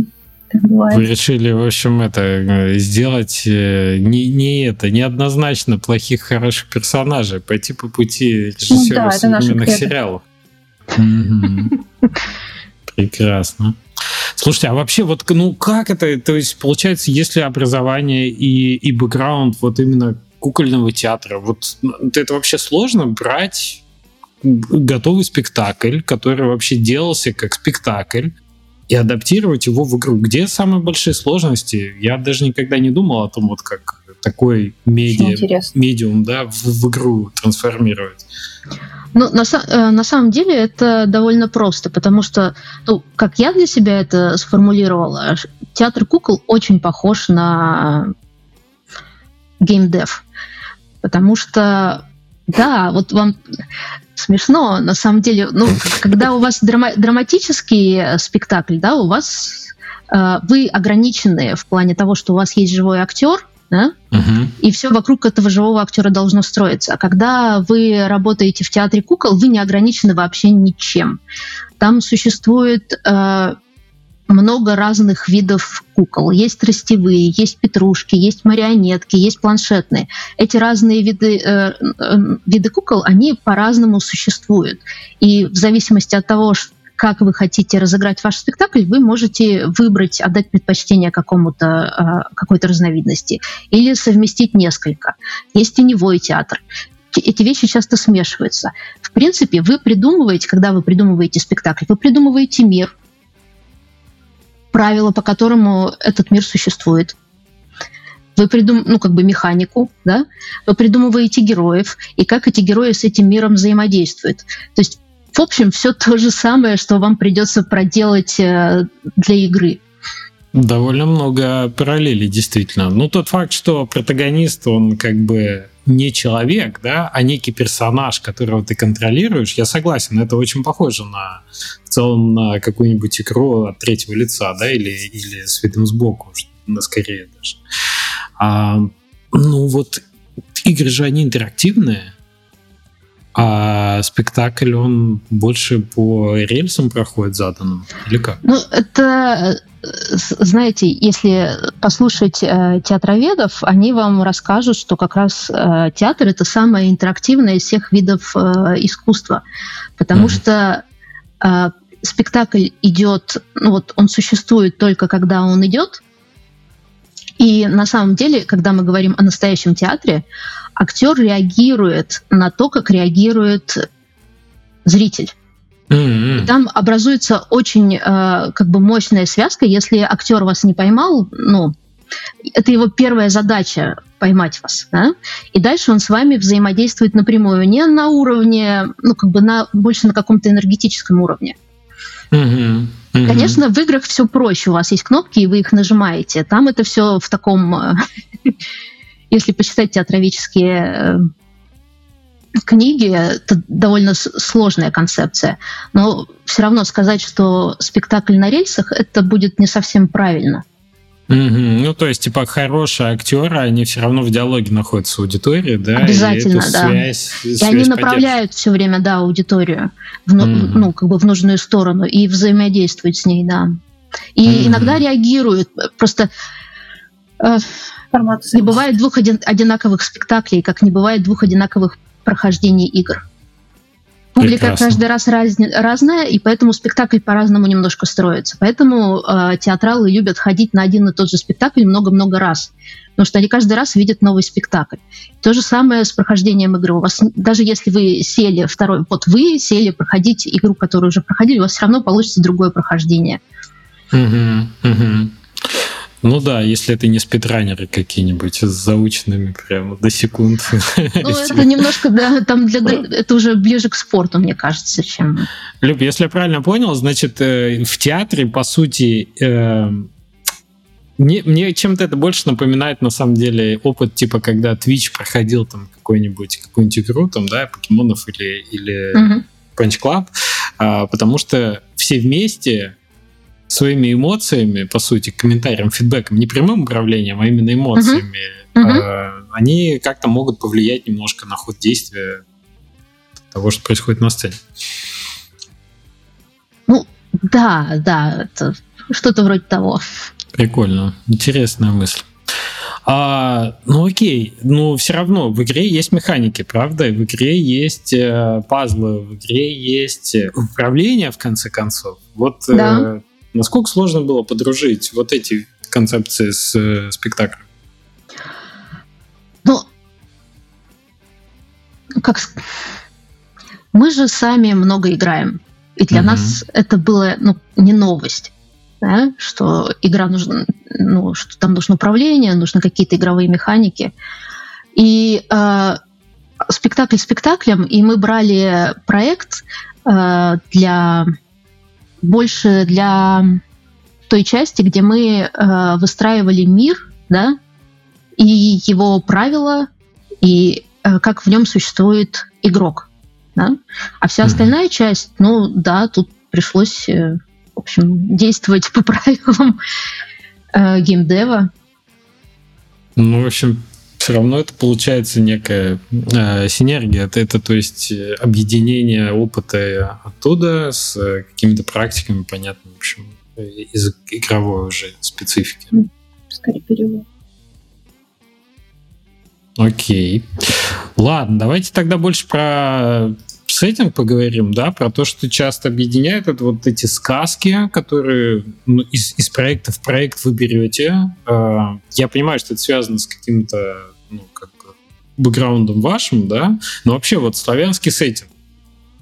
Вы решили, в общем, это э, сделать э, не, не это, неоднозначно плохих, хороших персонажей, пойти по пути режиссера ну, да, современных сериалов. Прекрасно. Слушайте, а вообще вот, ну как это, то есть получается, если образование и, и бэкграунд вот именно кукольного театра, вот это вообще сложно брать готовый спектакль, который вообще делался как спектакль, и адаптировать его в игру. Где самые большие сложности? Я даже никогда не думал о том, вот как такой медиа, медиум да, в, в игру трансформировать. Ну, на, э, на самом деле это довольно просто, потому что, ну, как я для себя это сформулировала, театр кукол очень похож на геймдев. Потому что, да, вот вам смешно, на самом деле, ну, когда у вас драма- драматический спектакль, да, у вас э, вы ограничены в плане того, что у вас есть живой актер, да? Угу. И все вокруг этого живого актера должно строиться. А когда вы работаете в театре кукол, вы не ограничены вообще ничем. Там существует э, много разных видов кукол. Есть тростевые, есть петрушки, есть марионетки, есть планшетные. Эти разные виды, э, э, виды кукол, они по-разному существуют. И в зависимости от того, как вы хотите разыграть ваш спектакль, вы можете выбрать, отдать предпочтение какому-то, а, какой-то разновидности или совместить несколько. Есть теневой театр. Эти вещи часто смешиваются. В принципе, вы придумываете, когда вы придумываете спектакль, вы придумываете мир, правила, по которому этот мир существует. Вы придум, ну как бы механику, да? Вы придумываете героев и как эти герои с этим миром взаимодействуют. То есть в общем, все то же самое, что вам придется проделать э, для игры. Довольно много параллелей, действительно. Ну, тот факт, что протагонист, он как бы не человек, да, а некий персонаж, которого ты контролируешь, я согласен, это очень похоже на в целом на какую-нибудь игру от третьего лица, да, или, или с видом сбоку, на скорее даже. А, ну вот игры же они интерактивные, а спектакль, он больше по рельсам проходит заданным? Или как? Ну, это, знаете, если послушать э, театроведов, они вам расскажут, что как раз э, театр — это самое интерактивное из всех видов э, искусства. Потому mm. что э, спектакль идет, ну вот он существует только когда он идет, и на самом деле, когда мы говорим о настоящем театре, актер реагирует на то, как реагирует зритель. Mm-hmm. И там образуется очень э, как бы мощная связка. Если актер вас не поймал, ну, это его первая задача поймать вас, да? и дальше он с вами взаимодействует напрямую, не на уровне, ну как бы на больше на каком-то энергетическом уровне. Mm-hmm. Mm-hmm. Конечно, в играх все проще. У вас есть кнопки, и вы их нажимаете. Там это все в таком если почитать театровические э, книги, это довольно сложная концепция. Но все равно сказать, что спектакль на рельсах, это будет не совсем правильно. Mm-hmm. Ну, то есть, типа, хорошие актеры, они все равно в диалоге находятся с аудиторией, да? Обязательно, и да. Связь, и они направляют все время, да, аудиторию в, mm-hmm. ну, как бы в нужную сторону и взаимодействуют с ней, да. И mm-hmm. иногда реагируют. Просто э. Не бывает двух один, одинаковых спектаклей, как не бывает двух одинаковых прохождений игр. Публика Прекрасно. каждый раз раз, разная, и поэтому спектакль по-разному немножко строится. Поэтому э, театралы любят ходить на один и тот же спектакль много-много раз, потому что они каждый раз видят новый спектакль. То же самое с прохождением игры. У вас, даже если вы сели второй, вот вы сели проходить игру, которую уже проходили, у вас все равно получится другое прохождение. Угу, угу. Ну да, если это не спидранеры какие-нибудь с заученными прямо до секунд. Ну, это немножко, да, там для, это уже ближе к спорту, мне кажется, чем... Люб, если я правильно понял, значит, э, в театре, по сути, э, мне, мне чем-то это больше напоминает, на самом деле, опыт, типа, когда Twitch проходил там какой-нибудь, какую-нибудь игру, там, да, покемонов или, или угу. Punch Club, а, потому что все вместе своими эмоциями, по сути, комментарием, фидбэком, не прямым управлением, а именно эмоциями, uh-huh. Uh-huh. они как-то могут повлиять немножко на ход действия того, что происходит на сцене. Ну, да, да, что-то вроде того. Прикольно, интересная мысль. А, ну окей, но все равно в игре есть механики, правда? В игре есть э, пазлы, в игре есть управление, в конце концов. Вот да. э, Насколько сложно было подружить вот эти концепции с э, спектаклем? Ну, как мы же сами много играем, и для угу. нас это было ну, не новость, да? что игра нужна, ну, что там нужно управление, нужны какие-то игровые механики. И э, спектакль спектаклем, и мы брали проект э, для больше для той части, где мы э, выстраивали мир, да, и его правила, и э, как в нем существует игрок, да. А вся остальная часть, ну да, тут пришлось, э, в общем, действовать по правилам э, геймдева. Ну, в общем, все равно это получается некая э, синергия. Это, это, то есть, э, объединение опыта оттуда с э, какими-то практиками, понятно, в общем, из игровой уже специфики. Скорее перевод. Окей. Ладно, давайте тогда больше про сеттинг поговорим, да, про то, что часто объединяет это вот эти сказки, которые ну, из, из проекта в проект вы берете. А, я понимаю, что это связано с каким-то ну, как бэкграундом вашим, да, но вообще вот славянский сеттинг.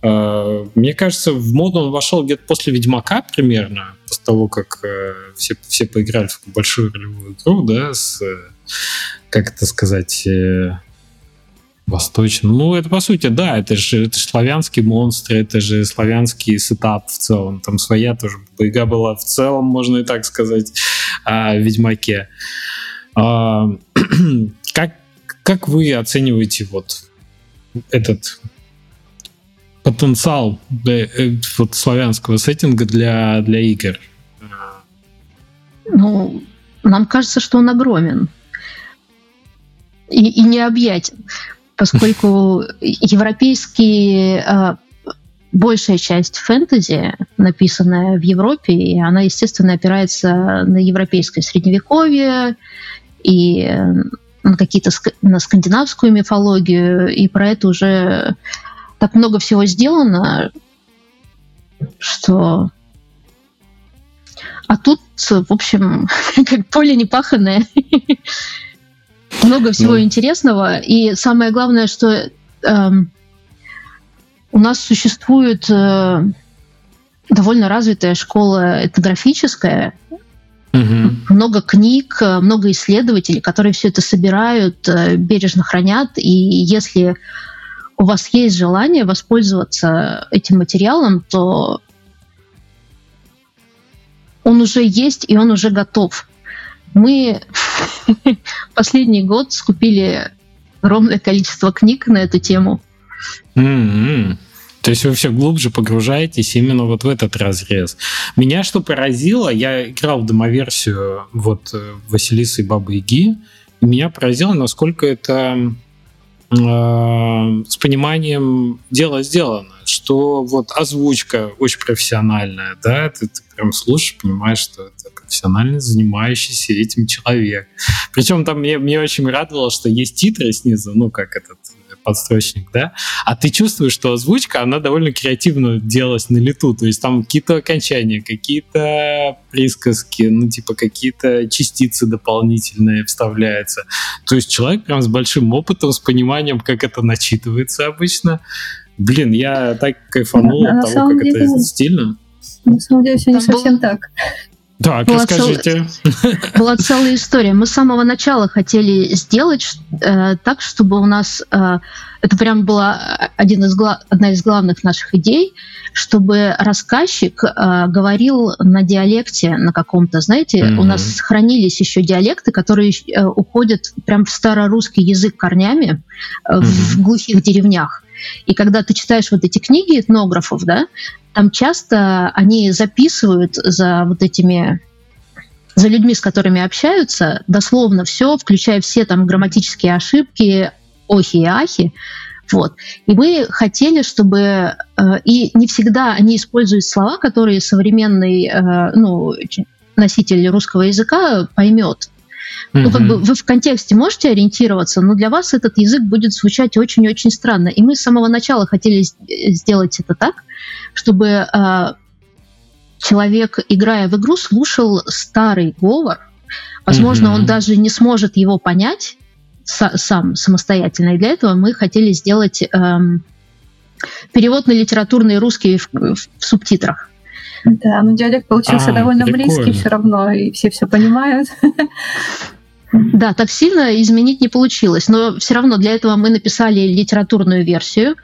А, мне кажется, в моду он вошел где-то после Ведьмака примерно, после того, как э, все, все поиграли в большую ролевую игру, да, с, как это сказать, э, восточным. Ну, это по сути, да, это же это славянский монстр, это же славянский сетап в целом. Там своя тоже игра была в целом, можно и так сказать, о Ведьмаке. А, как как вы оцениваете вот этот потенциал для, э, вот, славянского сеттинга для, для игр? Ну, нам кажется, что он огромен и, и необъятен, поскольку европейские а, большая часть фэнтези, написанная в Европе, и она, естественно, опирается на европейское средневековье и на какие-то на скандинавскую мифологию, и про это уже так много всего сделано, что... А тут, в общем, как поле непаханное. много всего ну. интересного. И самое главное, что эм, у нас существует э, довольно развитая школа этнографическая, угу. много книг, много исследователей, которые все это собирают, э, бережно хранят. И если у вас есть желание воспользоваться этим материалом, то он уже есть и он уже готов. Мы последний год скупили огромное количество книг на эту тему. Mm-hmm. То есть вы все глубже погружаетесь именно вот в этот разрез. Меня что поразило, я играл в домоверсию вот э, Василисы и Бабы Яги, и меня поразило, насколько это э, с пониманием дело сделано, что вот озвучка очень профессиональная, да, ты, ты прям слушаешь, понимаешь, что это профессионально занимающийся этим человек. Причем там мне, мне очень радовало, что есть титры снизу, ну, как этот подстрочник, да, а ты чувствуешь, что озвучка, она довольно креативно делалась на лету, то есть там какие-то окончания, какие-то присказки, ну, типа какие-то частицы дополнительные вставляются. То есть человек прям с большим опытом, с пониманием, как это начитывается обычно. Блин, я так кайфанул от того, как деле, это стильно. На самом деле все не совсем был... так. Так, была расскажите. Цел... Была целая история. Мы с самого начала хотели сделать э, так, чтобы у нас... Э, это прям была один из гла... одна из главных наших идей, чтобы рассказчик э, говорил на диалекте на каком-то, знаете, mm-hmm. у нас сохранились еще диалекты, которые э, уходят прям в старорусский язык корнями э, mm-hmm. в глухих деревнях. И когда ты читаешь вот эти книги этнографов, да, там часто они записывают за вот этими за людьми, с которыми общаются, дословно все, включая все там грамматические ошибки, охи и ахи. Вот. И мы хотели, чтобы... Э, и не всегда они используют слова, которые современный э, ну, носитель русского языка поймет. Ну, как бы вы в контексте можете ориентироваться, но для вас этот язык будет звучать очень-очень странно. И мы с самого начала хотели сделать это так, чтобы э, человек, играя в игру, слушал старый говор. Возможно, mm-hmm. он даже не сможет его понять сам самостоятельно. И для этого мы хотели сделать эм, перевод на литературный русский в, в, в субтитрах. Да, но диалект получился а, довольно прикольно. близкий все равно, и все все понимают. Да, так сильно изменить не получилось, но все равно для этого мы написали литературную версию,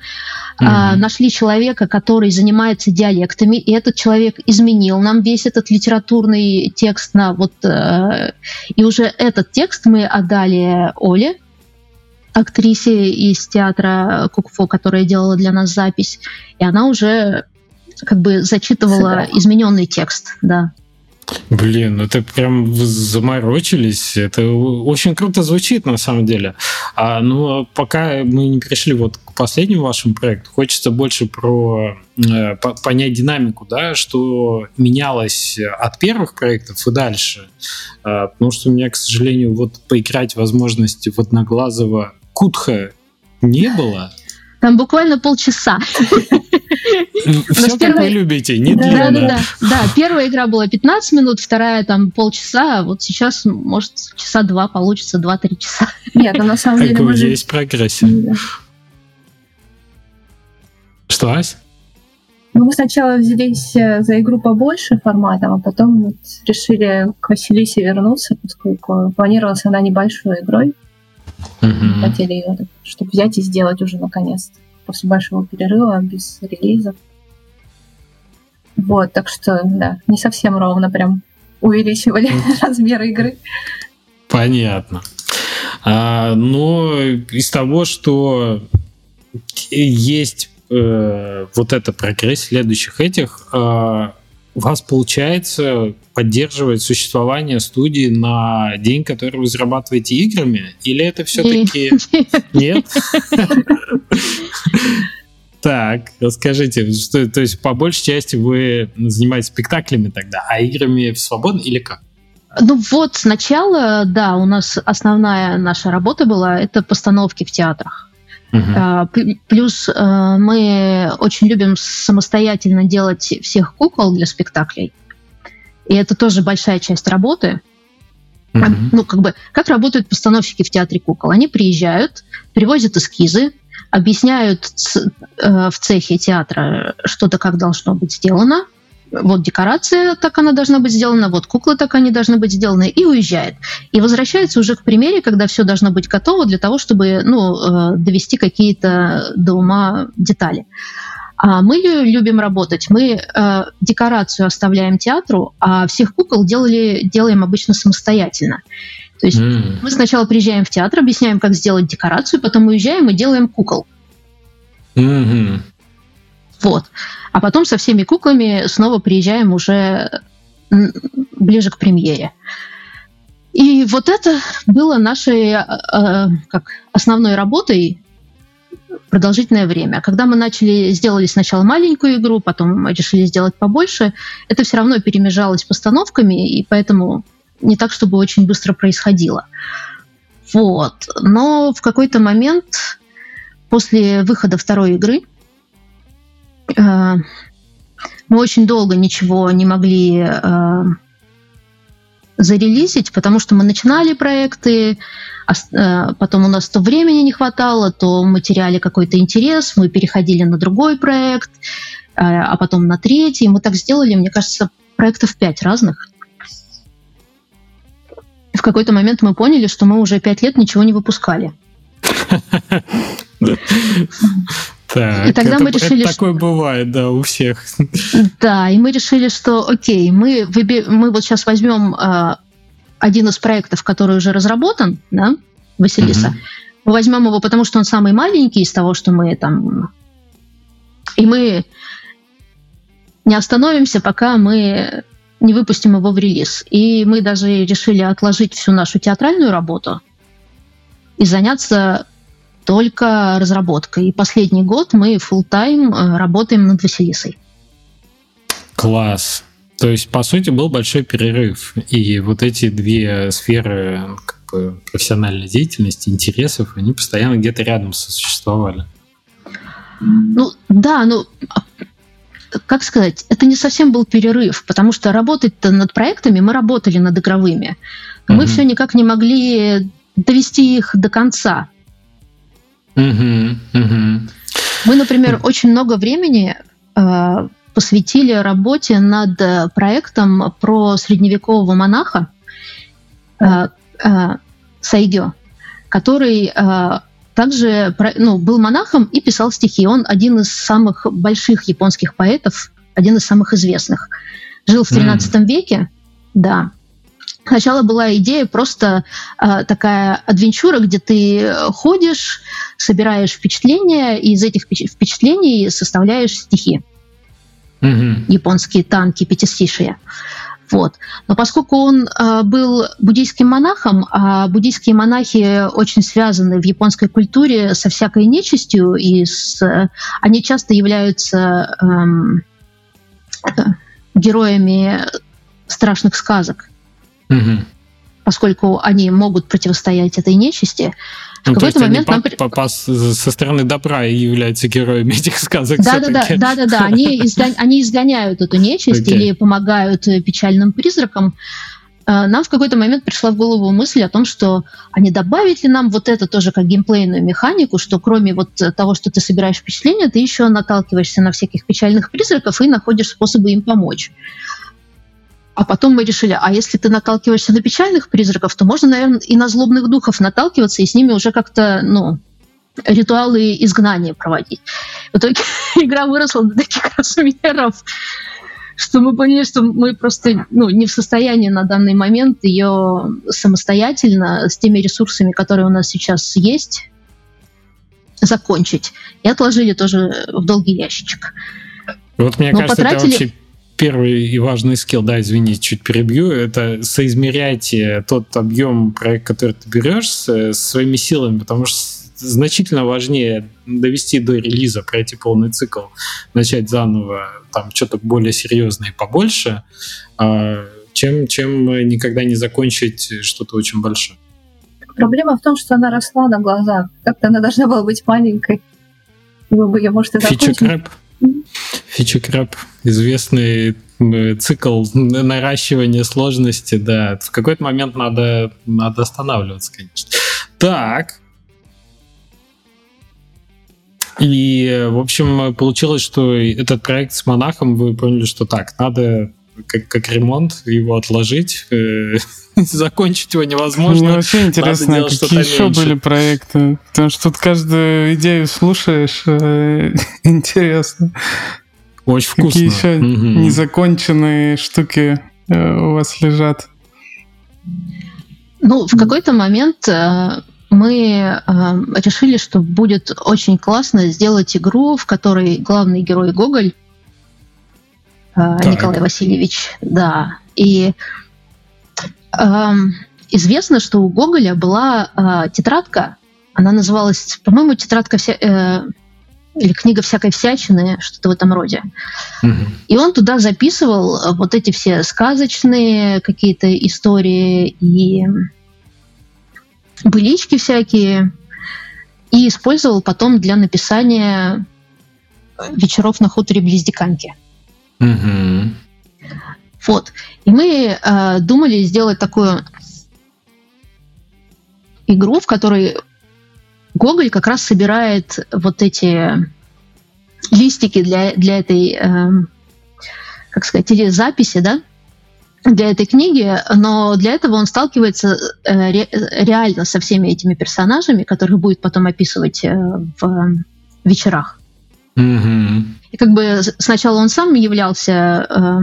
mm-hmm. нашли человека, который занимается диалектами, и этот человек изменил нам весь этот литературный текст на вот, э, и уже этот текст мы отдали Оле, актрисе из театра Кукфо, которая делала для нас запись, и она уже как бы зачитывала Сыграла. измененный текст, да. Блин, это прям заморочились. Это очень круто звучит на самом деле. А, ну, пока мы не перешли вот к последнему вашему проекту, хочется больше про э, понять динамику, да, что менялось от первых проектов и дальше. А, потому что у меня, к сожалению, вот поиграть возможности в одноглазого Кутха не было. Там буквально полчаса. Все, как вы любите, не длинно. Да, да, да. Да, первая игра была 15 минут, вторая там полчаса, а вот сейчас, может, часа два получится, два-три часа. Нет, ну на самом деле... Какой есть прогрессия. Что, Ась? Ну, мы сначала взялись э, за игру побольше форматом, а потом вот решили к Василисе вернуться, поскольку планировалась она небольшой игрой. Mm-hmm. Хотели ее, чтобы взять и сделать уже наконец-то после большого перерыва без релизов. Вот, так что, да, не совсем ровно прям увеличивали размер игры. Понятно. А, но из того, что есть э, вот это прогресс следующих этих, э, у вас получается поддерживать существование студии на день, который вы зарабатываете играми? Или это все-таки... Нет? Так, расскажите, что, то есть по большей части вы занимаетесь спектаклями тогда, а играми свободно или как? Ну вот сначала, да, у нас основная наша работа была это постановки в театрах. Uh-huh. Плюс э, мы очень любим самостоятельно делать всех кукол для спектаклей. И это тоже большая часть работы. Uh-huh. Ну, как бы, как работают постановщики в театре кукол? Они приезжают, привозят эскизы, объясняют э, в цехе театра что-то как должно быть сделано, вот декорация, так она должна быть сделана, вот куклы так они должны быть сделаны, и уезжает. И возвращается уже к примере, когда все должно быть готово для того, чтобы ну, э, довести какие-то до ума детали. А мы любим работать. Мы э, декорацию оставляем театру, а всех кукол делали, делаем обычно самостоятельно. То есть mm. мы сначала приезжаем в театр, объясняем, как сделать декорацию, потом уезжаем и делаем кукол. Mm-hmm. Вот. А потом со всеми куклами снова приезжаем уже ближе к премьере. И вот это было нашей э, э, как основной работой продолжительное время. Когда мы начали, сделали сначала маленькую игру, потом решили сделать побольше, это все равно перемежалось постановками, и поэтому не так, чтобы очень быстро происходило. Вот. Но в какой-то момент после выхода второй игры мы очень долго ничего не могли э, зарелизить, потому что мы начинали проекты, э, потом у нас то времени не хватало, то мы теряли какой-то интерес, мы переходили на другой проект, а потом на третий. Мы так сделали, мне кажется, проектов пять разных. В какой-то момент мы поняли, что мы уже пять лет ничего не выпускали. Так, и тогда это, мы решили, это такое что... бывает, да, у всех. Да, и мы решили, что, окей, мы, выби... мы вот сейчас возьмем э, один из проектов, который уже разработан, да, Василиса. Угу. Мы возьмем его, потому что он самый маленький из того, что мы там... И мы не остановимся, пока мы не выпустим его в релиз. И мы даже решили отложить всю нашу театральную работу и заняться только разработкой. И последний год мы full тайм э, работаем над Василисой. Класс. То есть, по сути, был большой перерыв. И вот эти две сферы как бы, профессиональной деятельности, интересов, они постоянно где-то рядом сосуществовали. Ну, да, ну, как сказать, это не совсем был перерыв, потому что работать-то над проектами мы работали над игровыми. Мы угу. все никак не могли довести их до конца. Мы, например, очень много времени э, посвятили работе над э, проектом про средневекового монаха э, э, Сайгё, который э, также ну, был монахом и писал стихи. Он один из самых больших японских поэтов, один из самых известных. Жил в 13 mm. веке, да. Сначала была идея просто э, такая адвенчура, где ты ходишь, собираешь впечатления, и из этих впечатлений составляешь стихи. Mm-hmm. Японские танки, пятистишие. Вот. Но поскольку он э, был буддийским монахом, а буддийские монахи очень связаны в японской культуре со всякой нечистью, и с, э, они часто являются эм, э, героями страшных сказок. Угу. Поскольку они могут противостоять этой нечисти, в ну, какой-то момент нам... По, по, со стороны добра и являются героями этих сказок. Да, да, да, да, да, да. Они, изгон... они изгоняют эту нечисть okay. или помогают э, печальным призракам. Э, нам в какой-то момент пришла в голову мысль о том, что а не добавить ли нам вот это тоже как геймплейную механику, что кроме вот того, что ты собираешь впечатления, ты еще наталкиваешься на всяких печальных призраков и находишь способы им помочь. А потом мы решили, а если ты наталкиваешься на печальных призраков, то можно, наверное, и на злобных духов наталкиваться и с ними уже как-то, ну, ритуалы изгнания проводить. В итоге игра выросла до таких размеров, что мы поняли, что мы просто ну, не в состоянии на данный момент ее самостоятельно с теми ресурсами, которые у нас сейчас есть, закончить. И отложили тоже в долгий ящичек. Вот мне Но кажется, потратили... это вообще первый и важный скилл, да, извини, чуть перебью, это соизмерять тот объем проекта, который ты берешь, с, своими силами, потому что значительно важнее довести до релиза, пройти полный цикл, начать заново, там что-то более серьезное и побольше, а, чем, чем никогда не закончить что-то очень большое. Проблема в том, что она росла на глазах. Как-то она должна была быть маленькой. Вы бы ее, может, и закончили. Фичи краб, известный цикл наращивания сложности, да. В какой-то момент надо, надо останавливаться, конечно. Так. И, в общем, получилось, что этот проект с монахом, вы поняли, что так, надо как, как ремонт, его отложить, э, закончить его невозможно. Мне вообще интересно, какие еще меньше. были проекты, потому что тут каждую идею слушаешь, э, интересно. Очень вкусно. Какие еще угу. незаконченные штуки э, у вас лежат? Ну, в какой-то момент мы э, решили, что будет очень классно сделать игру, в которой главный герой Гоголь так. Николай Васильевич, да. И э, известно, что у Гоголя была э, тетрадка, она называлась, по-моему, тетрадка вся, э, или книга всякой всячины, что-то в этом роде. Угу. И он туда записывал вот эти все сказочные какие-то истории и былички всякие, и использовал потом для написания вечеров на хуторе близ Диканьки. Угу. Вот. И мы э, думали сделать такую игру, в которой Гоголь как раз собирает вот эти листики для, для этой, э, как сказать, или записи, да, для этой книги, но для этого он сталкивается э, ре, реально со всеми этими персонажами, которых будет потом описывать э, в вечерах. Mm-hmm. И как бы сначала он сам являлся... Э,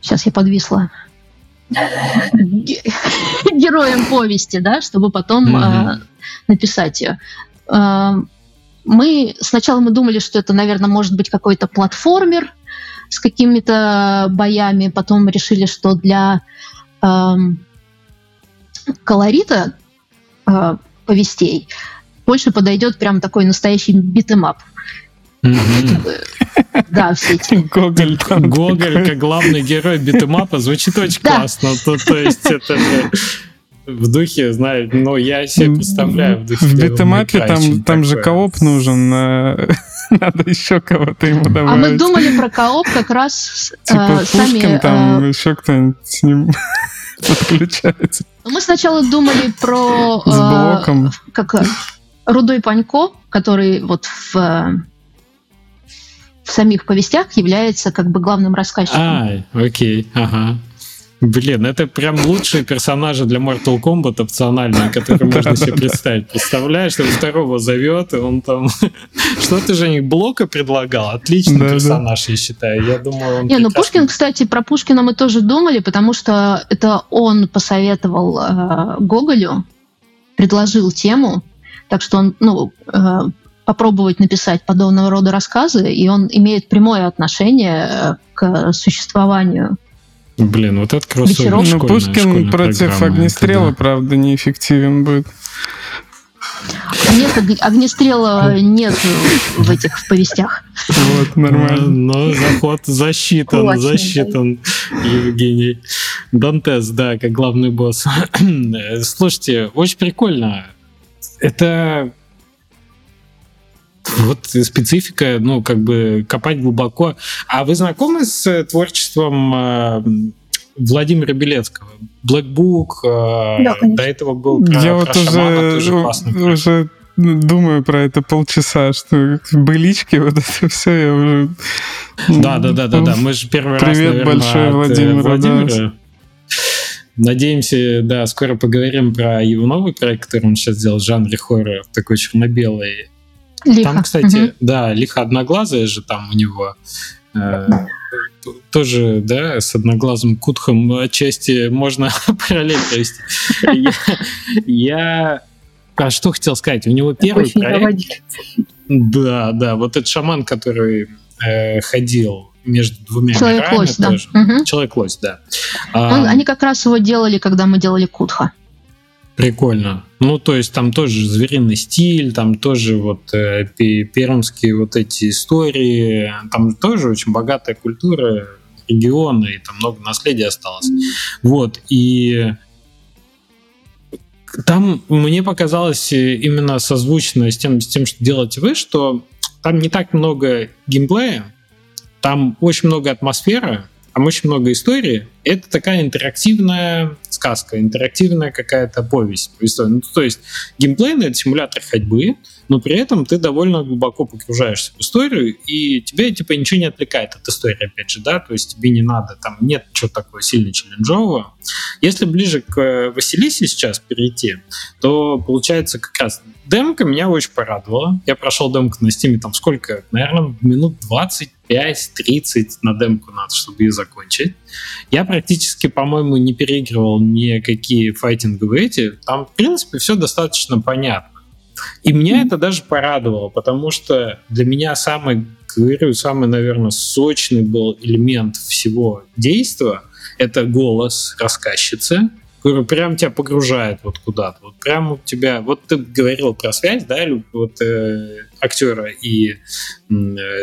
сейчас я подвисла героем повести, да, чтобы потом э, написать ее. Э, мы сначала мы думали, что это, наверное, может быть какой-то платформер с какими-то боями, потом решили, что для э, колорита э, повестей больше подойдет прям такой настоящий beat 'em up. Да, все эти. Гоголь, Гоголь как главный герой битэмапа звучит очень классно. То, то есть это в духе, знаю, но я себе представляю в духе. В битэмапе там, там же кооп нужен, э, надо еще кого-то ему добавить. А мы думали про кооп как раз типа э, сами... Пушкин, там э, еще кто-нибудь с ним подключается. Мы сначала думали про... С блоком. Как Рудой Панько, который вот в, в самих повестях является как бы главным рассказчиком. А, окей, ага. Блин, это прям лучшие персонажи для Mortal Kombat опциональные, которые можно себе представить. Представляешь, что второго зовет, и он там... Что ты же них Блока предлагал? Отличный персонаж, я считаю. Я думаю, он Не, ну Пушкин, кстати, про Пушкина мы тоже думали, потому что это он посоветовал э, Гоголю, предложил тему, так что он, ну, э, попробовать написать подобного рода рассказы, и он имеет прямое отношение э, к существованию Блин, вот это кроссовер. Ну, Пушкин против огнестрела, да. правда, неэффективен будет. Нет, огнестрела нет в этих в повестях. Вот, нормально. Но заход засчитан, Очень, засчитан, да. Евгений. Дантес, да, как главный босс. Слушайте, очень прикольно это вот специфика, ну, как бы копать глубоко. А вы знакомы с творчеством э, Владимира Белецкого? Black Book, э, да, до этого был про, Я про вот шамана, уже, тоже классный. Уже думаю про это полчаса, что былички, вот это все, я уже... Да, да, да, да, да. Мы же первый Привет раз, наверное, большой от Владимира. Владимира. Да. Надеемся, да, скоро поговорим про его новый проект, который он сейчас сделал в жанре хоррор, такой черно-белый. Лиха. Там, кстати, угу. да, лихо одноглазая же там у него. Э, тоже, да, с одноглазым кутхом отчасти можно параллель провести. Я, а что хотел сказать? У него первый проект... Да, да, вот этот шаман, который э, ходил между двумя Человек-лось, да. Угу. Человек-лось, да. А, Они как раз его делали, когда мы делали Кутха. Прикольно. Ну, то есть там тоже звериный стиль, там тоже вот э, пермские вот эти истории, там тоже очень богатая культура региона, и там много наследия осталось. Вот, и там мне показалось э, именно созвучно с тем, с тем, что делаете вы, что там не так много геймплея, там очень много атмосферы, там очень много истории. Это такая интерактивная сказка, интерактивная какая-то повесть. Ну, то есть геймплейный — это симулятор ходьбы, но при этом ты довольно глубоко погружаешься в историю, и тебе типа ничего не отвлекает от истории, опять же, да, то есть тебе не надо, там нет чего такого сильно челленджового. Если ближе к э, Василисе сейчас перейти, то получается как раз демка меня очень порадовала. Я прошел демку на стиме там сколько? Наверное, минут 25-30 на демку надо, чтобы ее закончить. Я практически, по-моему, не переигрывал никакие файтинговые эти. Там, в принципе, все достаточно понятно. И меня это даже порадовало, потому что для меня самый, говорю, самый, наверное, сочный был элемент всего действия — это голос рассказчицы, который прям тебя погружает вот куда-то. Вот прям у тебя... Вот ты говорил про связь, да, вот э, актера и э,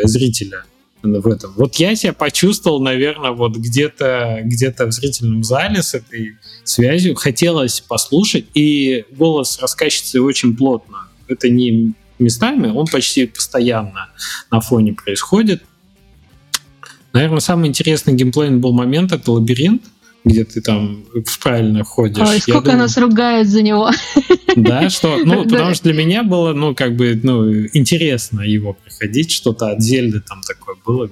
зрителя в этом. Вот я себя почувствовал, наверное, вот где-то где в зрительном зале с этой связью. Хотелось послушать, и голос рассказчицы очень плотно. Это не местами, он почти постоянно на фоне происходит. Наверное, самый интересный геймплейный был момент — это лабиринт, где ты там правильно ходишь. Ой, сколько думаю, нас ругают за него. Да, что, ну, потому что для меня было, ну, как бы, ну, интересно его проходить, что-то от Зельды там такое было.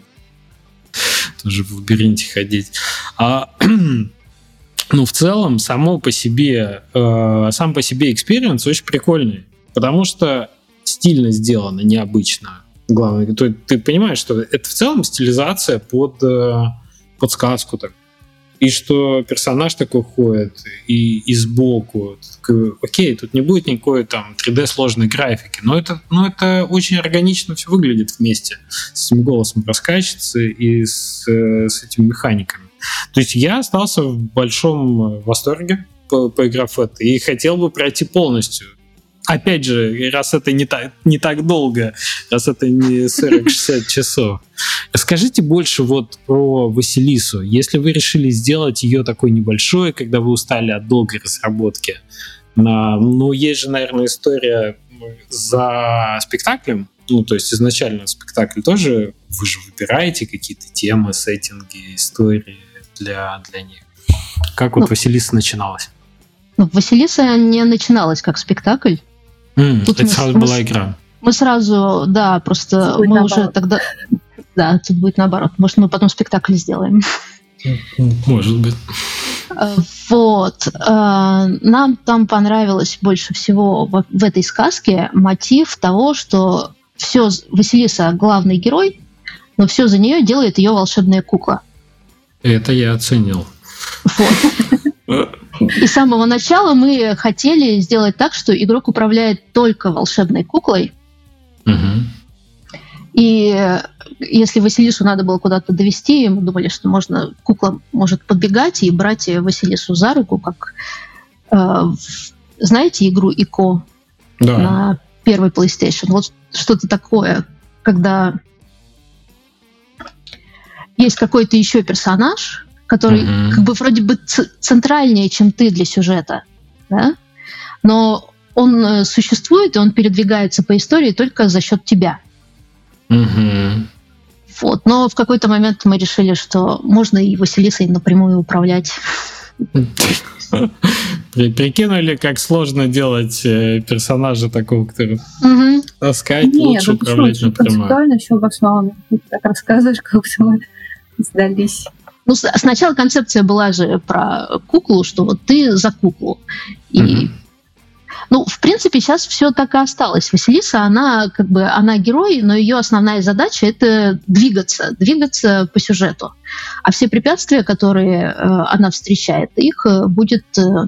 Тоже в лабиринте ходить. А, ну, в целом, само по себе, э, сам по себе experience очень прикольный, потому что стильно сделано, необычно. Главное, то, ты понимаешь, что это в целом стилизация под, э, под сказку так и что персонаж такой ходит и, и сбоку. Окей, тут не будет никакой там 3D сложной графики, но это, но это очень органично все выглядит вместе с этим голосом рассказчицы и с, с этими механиками. То есть я остался в большом восторге, поиграв в это, и хотел бы пройти полностью опять же, раз это не так, не так долго, раз это не 40-60 часов. Расскажите больше вот про Василису. Если вы решили сделать ее такой небольшой, когда вы устали от долгой разработки, на, ну, есть же, наверное, история за спектаклем, ну, то есть изначально спектакль тоже, вы же выбираете какие-то темы, сеттинги, истории для, для них. Как вот ну, Василиса начиналась? Ну, Василиса не начиналась как спектакль. Mm, Тут это мы, сразу мы, была игра. Мы сразу, да, просто мы наоборот. уже тогда... Да, тут будет наоборот. Может, мы потом спектакль сделаем. Может быть. Э, вот. Э, нам там понравилось больше всего в этой сказке мотив того, что все Василиса главный герой, но все за нее делает ее волшебная кукла. Это я оценил. Вот. И с самого начала мы хотели сделать так, что игрок управляет только волшебной куклой. Угу. И если Василису надо было куда-то довести, мы думали, что можно кукла может подбегать и брать Василису за руку, как э, знаете игру ИКО да. на первый PlayStation. Вот что-то такое, когда есть какой-то еще персонаж, который mm-hmm. как бы вроде бы центральнее, чем ты для сюжета, да? но он э, существует, и он передвигается по истории только за счет тебя. Mm-hmm. Вот. Но в какой-то момент мы решили, что можно и Василисой напрямую управлять. Прикинули, как сложно делать э, персонажа такого, который угу. таскать, Нет, лучше управлять напрямую. Концептуально все обосновано. Ты так рассказываешь, как все мы сдались. Ну, сначала концепция была же про куклу, что вот ты за куклу. И, угу. Ну, в принципе, сейчас все так и осталось. Василиса, она как бы, она герой, но ее основная задача это двигаться, двигаться по сюжету. А все препятствия, которые э, она встречает, их э, будет э,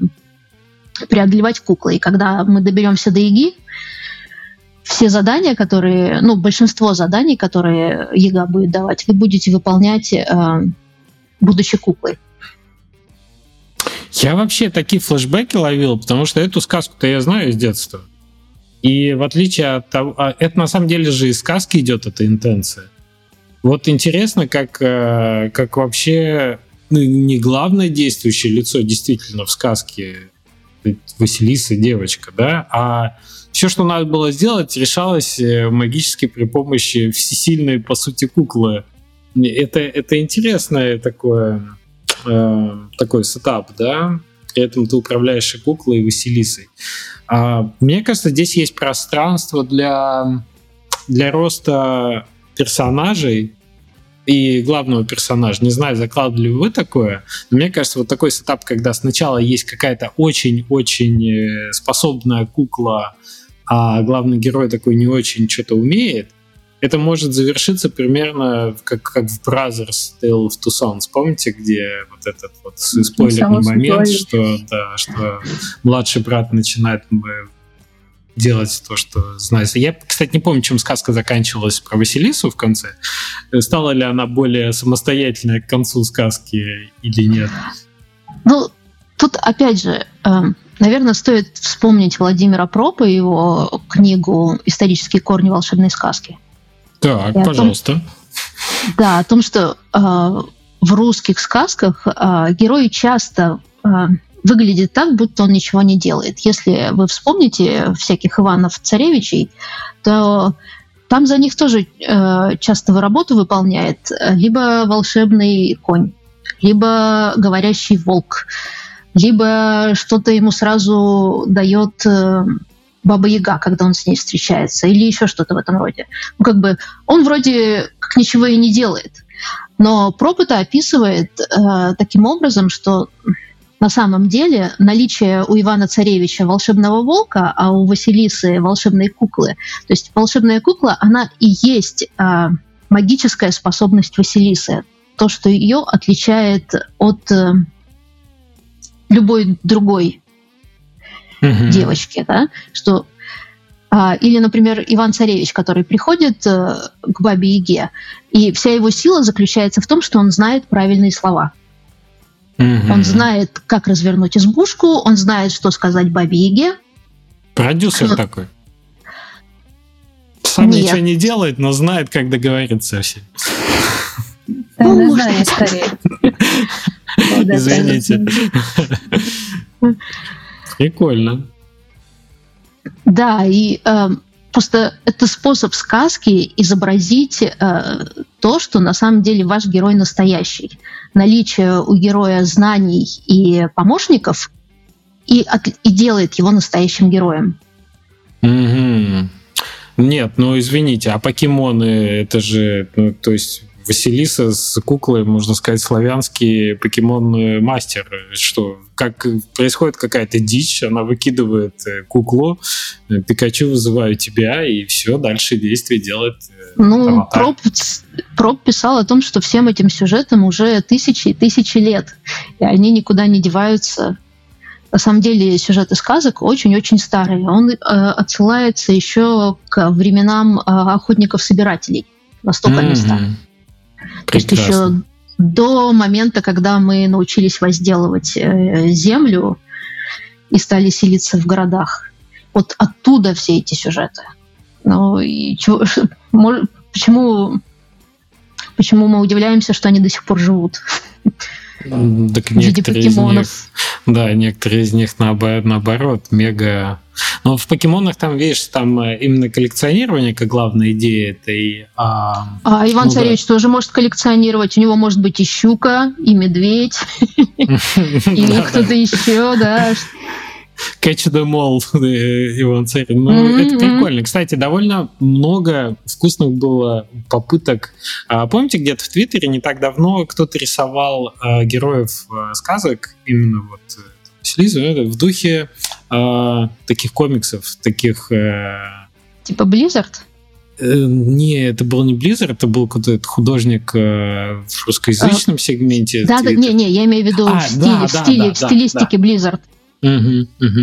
преодолевать кукла. И когда мы доберемся до Иги, все задания, которые, ну, большинство заданий, которые Яга будет давать, вы будете выполнять, э, будучи куклой. Я вообще такие флешбеки ловил, потому что эту сказку-то я знаю из детства. И в отличие от того, а это на самом деле же из сказки идет эта интенция. Вот интересно, как, э, как вообще ну, не главное действующее лицо действительно в сказке Василиса девочка, да, а все, что надо было сделать, решалось э, магически при помощи всесильной, по сути, куклы. Это, это интересное такое э, такой сетап, да, при этом ты управляешь и куклой, и Василисой. А, мне кажется, здесь есть пространство для, для роста персонажей и главного персонажа. Не знаю, закладывали вы такое, но мне кажется, вот такой сетап, когда сначала есть какая-то очень-очень э, способная кукла, а главный герой такой не очень что-то умеет, это может завершиться примерно как, как в Brothers Tale of Two Sons. Помните, где вот этот вот спойлерный момент, что, да, что младший брат начинает делать то, что знает. Я, кстати, не помню, чем сказка заканчивалась про Василису в конце. Стала ли она более самостоятельной к концу сказки или нет? Ну, тут, опять же, эм, наверное, стоит вспомнить Владимира Пропа и его книгу «Исторические корни волшебной сказки». Так, и пожалуйста. Том, да, о том, что э, в русских сказках э, герои часто э, выглядят так, будто он ничего не делает. Если вы вспомните всяких Иванов-царевичей, то там за них тоже э, часто работу выполняет либо волшебный конь, либо говорящий волк, либо что-то ему сразу дает э, Баба Яга, когда он с ней встречается, или еще что-то в этом роде. Ну, как бы он вроде как ничего и не делает. Но Пропыта описывает э, таким образом, что на самом деле наличие у Ивана Царевича волшебного волка, а у Василисы волшебной куклы, то есть волшебная кукла, она и есть э, магическая способность Василисы, то, что ее отличает от э, любой другой угу. девочки, да, что а, или, например, Иван Царевич, который приходит э, к бабе Яге, и вся его сила заключается в том, что он знает правильные слова. Угу. Он знает, как развернуть избушку, он знает, что сказать бабе Яге. Продюсер но... такой. Сам Нет. ничего не делает, но знает, как договориться со всем. Ну, Извините. Прикольно. Да, и э, просто это способ сказки изобразить э, то, что на самом деле ваш герой настоящий. Наличие у героя знаний и помощников и, от, и делает его настоящим героем. Mm-hmm. Нет, ну извините, а покемоны это же, ну, то есть Василиса с куклой, можно сказать, славянский покемон-мастер. Что, как происходит какая-то дичь, она выкидывает э, куклу, э, Пикачу вызываю тебя, и все, дальше действие делает э, Ну, Проб, Проб писал о том, что всем этим сюжетам уже тысячи и тысячи лет, и они никуда не деваются. На самом деле сюжеты сказок очень-очень старые. Он э, отсылается еще к временам э, охотников-собирателей. Востока mm-hmm. места. То есть еще до момента, когда мы научились возделывать э, землю и стали селиться в городах. Вот оттуда все эти сюжеты. Ну, и чего, почему, почему мы удивляемся, что они до сих пор живут? Так в виде покемонов. Них, да, некоторые из них наоборот, наоборот мега но в покемонах там, видишь, там э, именно коллекционирование как главная идея этой... А, а Иван ну, Царевич да. тоже может коллекционировать. У него может быть и щука, и медведь, и кто-то еще, да. Catch the all, Иван Царевич. Ну, это прикольно. Кстати, довольно много вкусных было попыток. А, помните, где-то в Твиттере не так давно кто-то рисовал а, героев а, сказок, именно вот Слизу в духе э, таких комиксов, таких... Э, типа Blizzard? Э, не, это был не Blizzard, это был какой-то художник э, в русскоязычном а, сегменте. Да, да, не, не, я имею в виду а, в стиле, да, в, стиле да, в стилистике да. Blizzard. Угу, угу.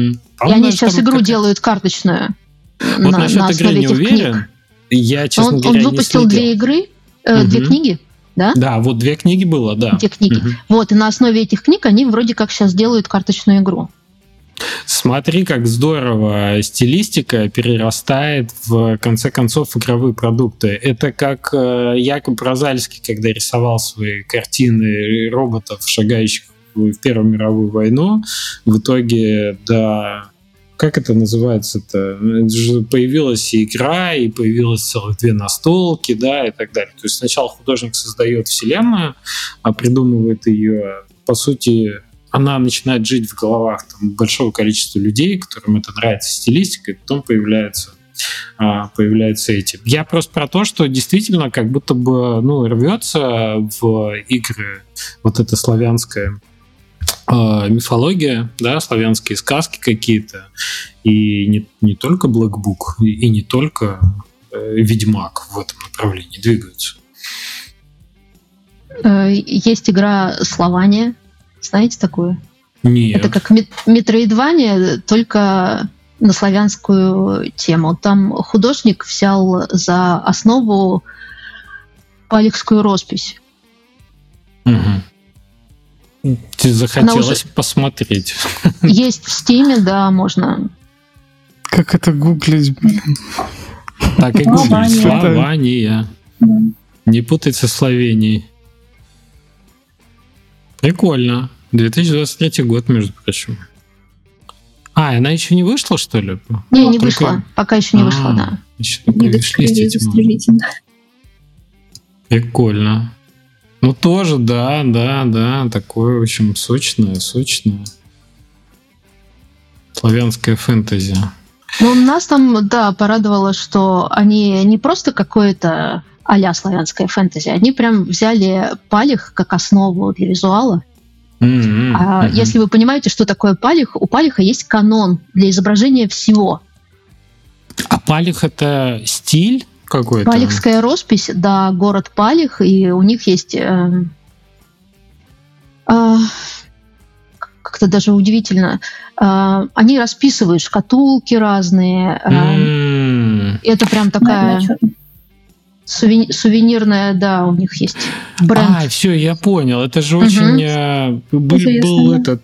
И они сейчас игру как... делают карточную. Вот на, насчет на игры не уверен. Книг. Я, честно он, говоря, он выпустил две игры, э, угу. две книги, да? Да, вот две книги было, да. Две книги. Угу. Вот, и на основе этих книг они вроде как сейчас делают карточную игру. Смотри, как здорово стилистика перерастает в конце концов в игровые продукты. Это как э, Якоб Розальский, когда рисовал свои картины роботов, шагающих в Первую мировую войну, в итоге да как это называется-то? Появилась и игра, и появилась целых две настолки, да, и так далее. То есть сначала художник создает вселенную, а придумывает ее, по сути, она начинает жить в головах там, большого количества людей, которым это нравится стилистика, и потом появляется а, появляются эти. Я просто про то, что действительно как будто бы ну, рвется в игры вот это славянское мифология, да, славянские сказки какие-то, и не, не только Book, и, и не только э, Ведьмак в этом направлении двигаются. Э, есть игра Слования, знаете такую? Нет. Это как Метроидвания, только на славянскую тему. Там художник взял за основу палехскую роспись. Угу. Захотелось уже... посмотреть. Есть в Стиме, да, можно. Как это гуглить, блин? Так и гуглить. Слования. Не путай со Словенией. Прикольно. 2023 год, между прочим. А, она еще не вышла, что ли? Не, не Только... вышла. Пока еще не вышла, а, да. Еще не Прикольно. Ну, тоже, да, да, да, такое, в общем, сочное, сочное. Славянское фэнтези. Ну, нас там, да, порадовало, что они не просто какое-то а-ля славянское фэнтези, они прям взяли палих как основу для визуала. Mm-hmm. А mm-hmm. если вы понимаете, что такое палих, у палиха есть канон для изображения всего. А палих это стиль? Какой-то. Палихская роспись, да, город Палих, и у них есть э, э, как-то даже удивительно. Э, они расписывают шкатулки разные. Э, mm. Это прям такая сувени- сувенирная, да, у них есть бренд. А, все, я понял. Это же очень э, был, был этот.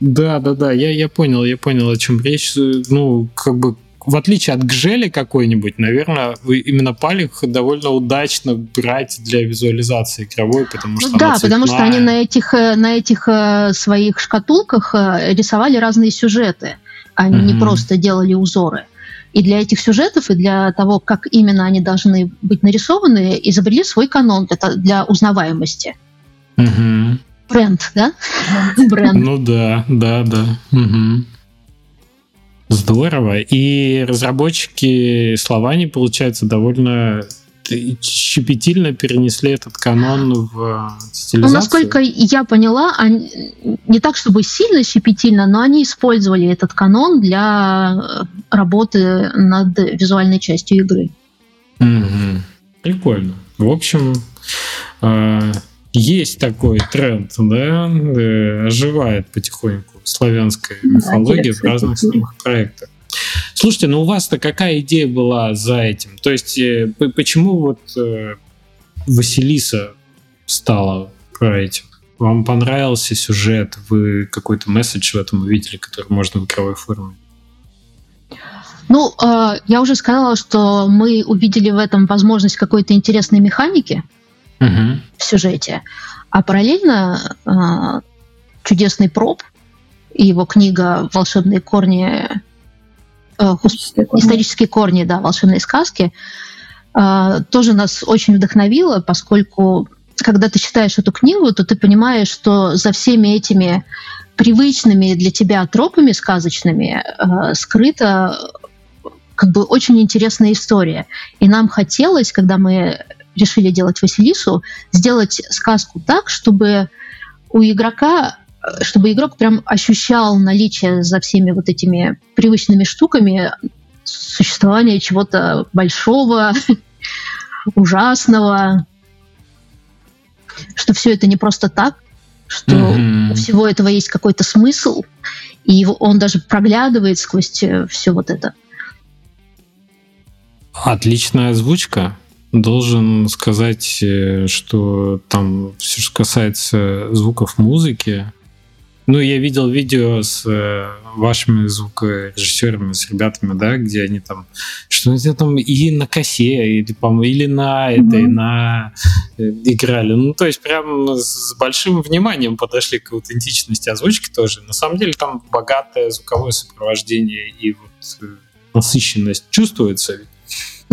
Да, да, да, я, я понял, я понял, о чем речь. Ну, как бы в отличие от гжели какой-нибудь, наверное, именно палик довольно удачно брать для визуализации игровой, потому что ну, Да, потому что они на этих, э, на этих э, своих шкатулках э, рисовали разные сюжеты. Они mm-hmm. не просто делали узоры. И для этих сюжетов, и для того, как именно они должны быть нарисованы, изобрели свой канон для, для узнаваемости. Угу. Бренд, да? Бренд. Ну да, да, да. Угу. Здорово. И разработчики Словани, получается, довольно щепетильно перенесли этот канон в стилизацию? Ну, насколько я поняла, они, не так, чтобы сильно щепетильно, но они использовали этот канон для работы над визуальной частью игры. Угу. Прикольно. В общем, э, есть такой тренд, да, э, оживает потихоньку славянская мифология в разных самых проектах. Слушайте, ну у вас-то какая идея была за этим? То есть э, почему вот э, Василиса стала про этим? Вам понравился сюжет? Вы какой-то месседж в этом увидели, который можно в игровой форме? Ну, э, я уже сказала, что мы увидели в этом возможность какой-то интересной механики угу. в сюжете, а параллельно э, чудесный проб, и его книга «Волшебные корни», э, исторические, корни. исторические корни, да, волшебные сказки, э, тоже нас очень вдохновило, поскольку когда ты читаешь эту книгу, то ты понимаешь, что за всеми этими привычными для тебя тропами сказочными э, скрыта как бы очень интересная история. И нам хотелось, когда мы решили делать Василису, сделать сказку так, чтобы у игрока чтобы игрок прям ощущал наличие за всеми вот этими привычными штуками существование чего-то большого, ужасного, что все это не просто так, что mm-hmm. у всего этого есть какой-то смысл, и он даже проглядывает сквозь э, все вот это. Отличная озвучка. Должен сказать, э, что там все, что касается звуков музыки, ну, я видел видео с э, вашими звукорежиссерами, с ребятами, да, где они там, что они там и на косе, или, по или на mm-hmm. на э, играли. Ну, то есть прям с большим вниманием подошли к аутентичности озвучки тоже. На самом деле там богатое звуковое сопровождение и вот э, насыщенность чувствуется.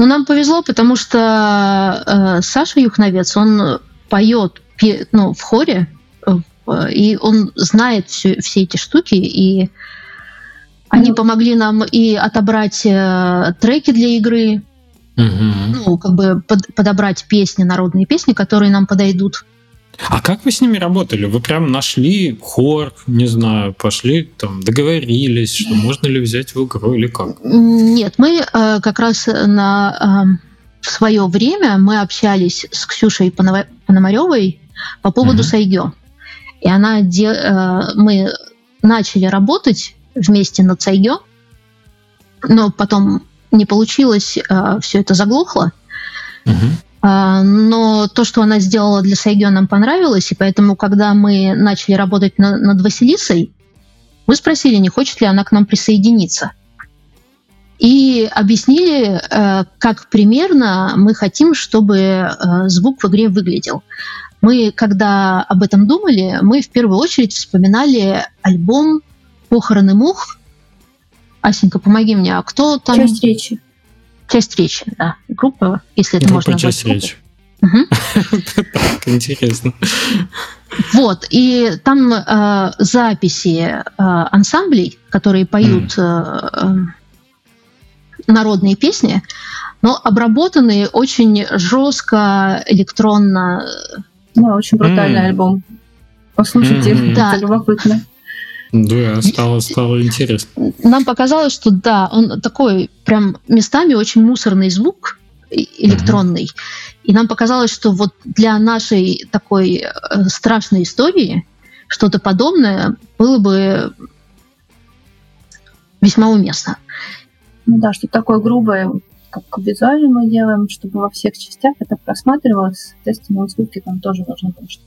Ну, нам повезло, потому что э, Саша Юхновец, он поет ну, в хоре, Э, и он знает все, все эти штуки, и они ну. помогли нам и отобрать э, треки для игры, угу. ну, как бы под, подобрать песни, народные песни, которые нам подойдут. А как вы с ними работали? Вы прям нашли хор, не знаю, пошли там, договорились, что можно ли взять в игру или как? Нет, мы э, как раз на э, в свое время мы общались с Ксюшей Пономаревой по поводу угу. Сайгё. И она, э, мы начали работать вместе над Сайгё, но потом не получилось, э, все это заглохло. Угу. Но то, что она сделала для Сайгё, нам понравилось, и поэтому, когда мы начали работать на, над Василисой, мы спросили, не хочет ли она к нам присоединиться. И объяснили, э, как примерно мы хотим, чтобы звук в игре выглядел. Мы, когда об этом думали, мы в первую очередь вспоминали альбом «Похороны мух». Асенька, помоги мне, а кто там? Часть речи. Часть речи, да. Группа, если это Группа можно часть речи. Так, интересно. Вот, и там э, записи э, ансамблей, которые поют э, народные песни, но обработанные очень жестко, электронно, да, очень брутальный альбом. Послушайте, да. это любопытно. Да, стало, стало интересно. Нам показалось, что да, он такой прям местами очень мусорный звук электронный. Mm-hmm. И нам показалось, что вот для нашей такой э, страшной истории что-то подобное было бы весьма уместно. Ну да, что такое грубое, как визуально мы делаем, чтобы во всех частях это просматривалось, соответственно, звуки там тоже должны быть.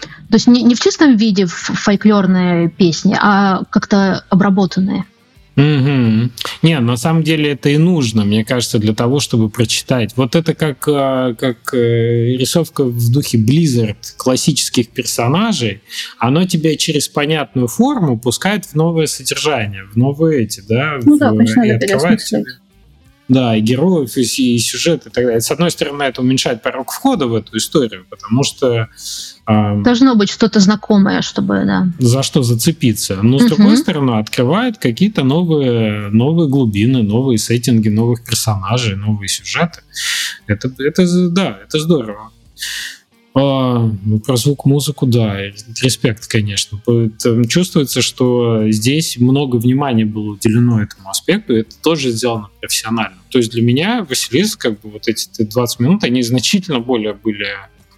То есть не, не в чистом виде фольклорные песни, а как-то обработанные. Угу. Не, на самом деле это и нужно, мне кажется, для того, чтобы прочитать. Вот это как, а, как э, рисовка в духе Blizzard классических персонажей, оно тебя через понятную форму пускает в новое содержание, в новые эти, да, ну в, да, и открывает тебе да, и героев, и, и сюжет, и так далее. С одной стороны, это уменьшает порог входа в эту историю, потому что... Э, Должно быть что-то знакомое, чтобы, да. За что зацепиться. Но, с угу. другой стороны, открывает какие-то новые, новые глубины, новые сеттинги, новых персонажей, новые сюжеты. Это, это, да, это здорово. А, ну, про звук, музыку, да, респект, конечно. Чувствуется, что здесь много внимания было уделено этому аспекту, и это тоже сделано профессионально. То есть для меня Василис, как бы вот эти 20 минут, они значительно более были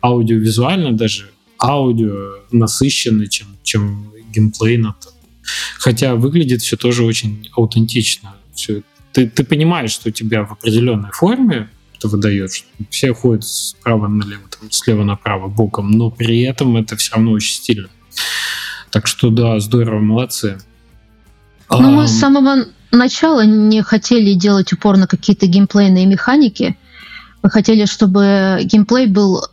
аудиовизуально, даже аудио насыщены, чем, чем геймплей на то. Хотя выглядит все тоже очень аутентично. Все. Ты, ты понимаешь, что у тебя в определенной форме что выдает, все ходят справа налево, там, слева направо, боком, но при этом это все равно очень стильно. Так что да, здорово, молодцы. Ну, а... мы с самого начала не хотели делать упор на какие-то геймплейные механики. Мы хотели, чтобы геймплей был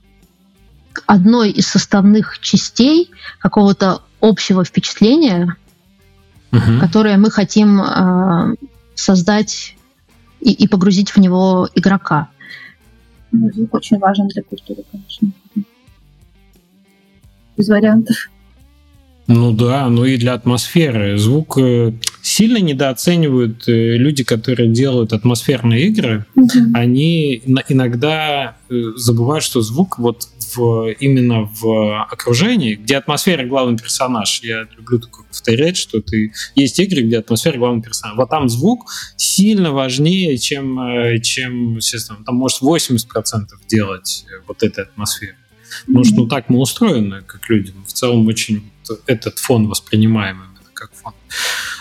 одной из составных частей какого-то общего впечатления, угу. которое мы хотим э, создать и, и погрузить в него игрока. Ну, звук очень важен для культуры, конечно. Без вариантов. Ну да, ну и для атмосферы. Звук э, сильно недооценивают э, люди, которые делают атмосферные игры. Угу. Они иногда э, забывают, что звук вот в, именно в окружении, где атмосфера главный персонаж. Я люблю только повторять, что ты есть игры, где атмосфера главный персонаж. Вот там звук сильно важнее, чем, э, чем естественно, там может 80% делать вот этой атмосферы. Потому что ну, так мы устроены, как люди. Мы в целом очень этот фон воспринимаем именно как фон.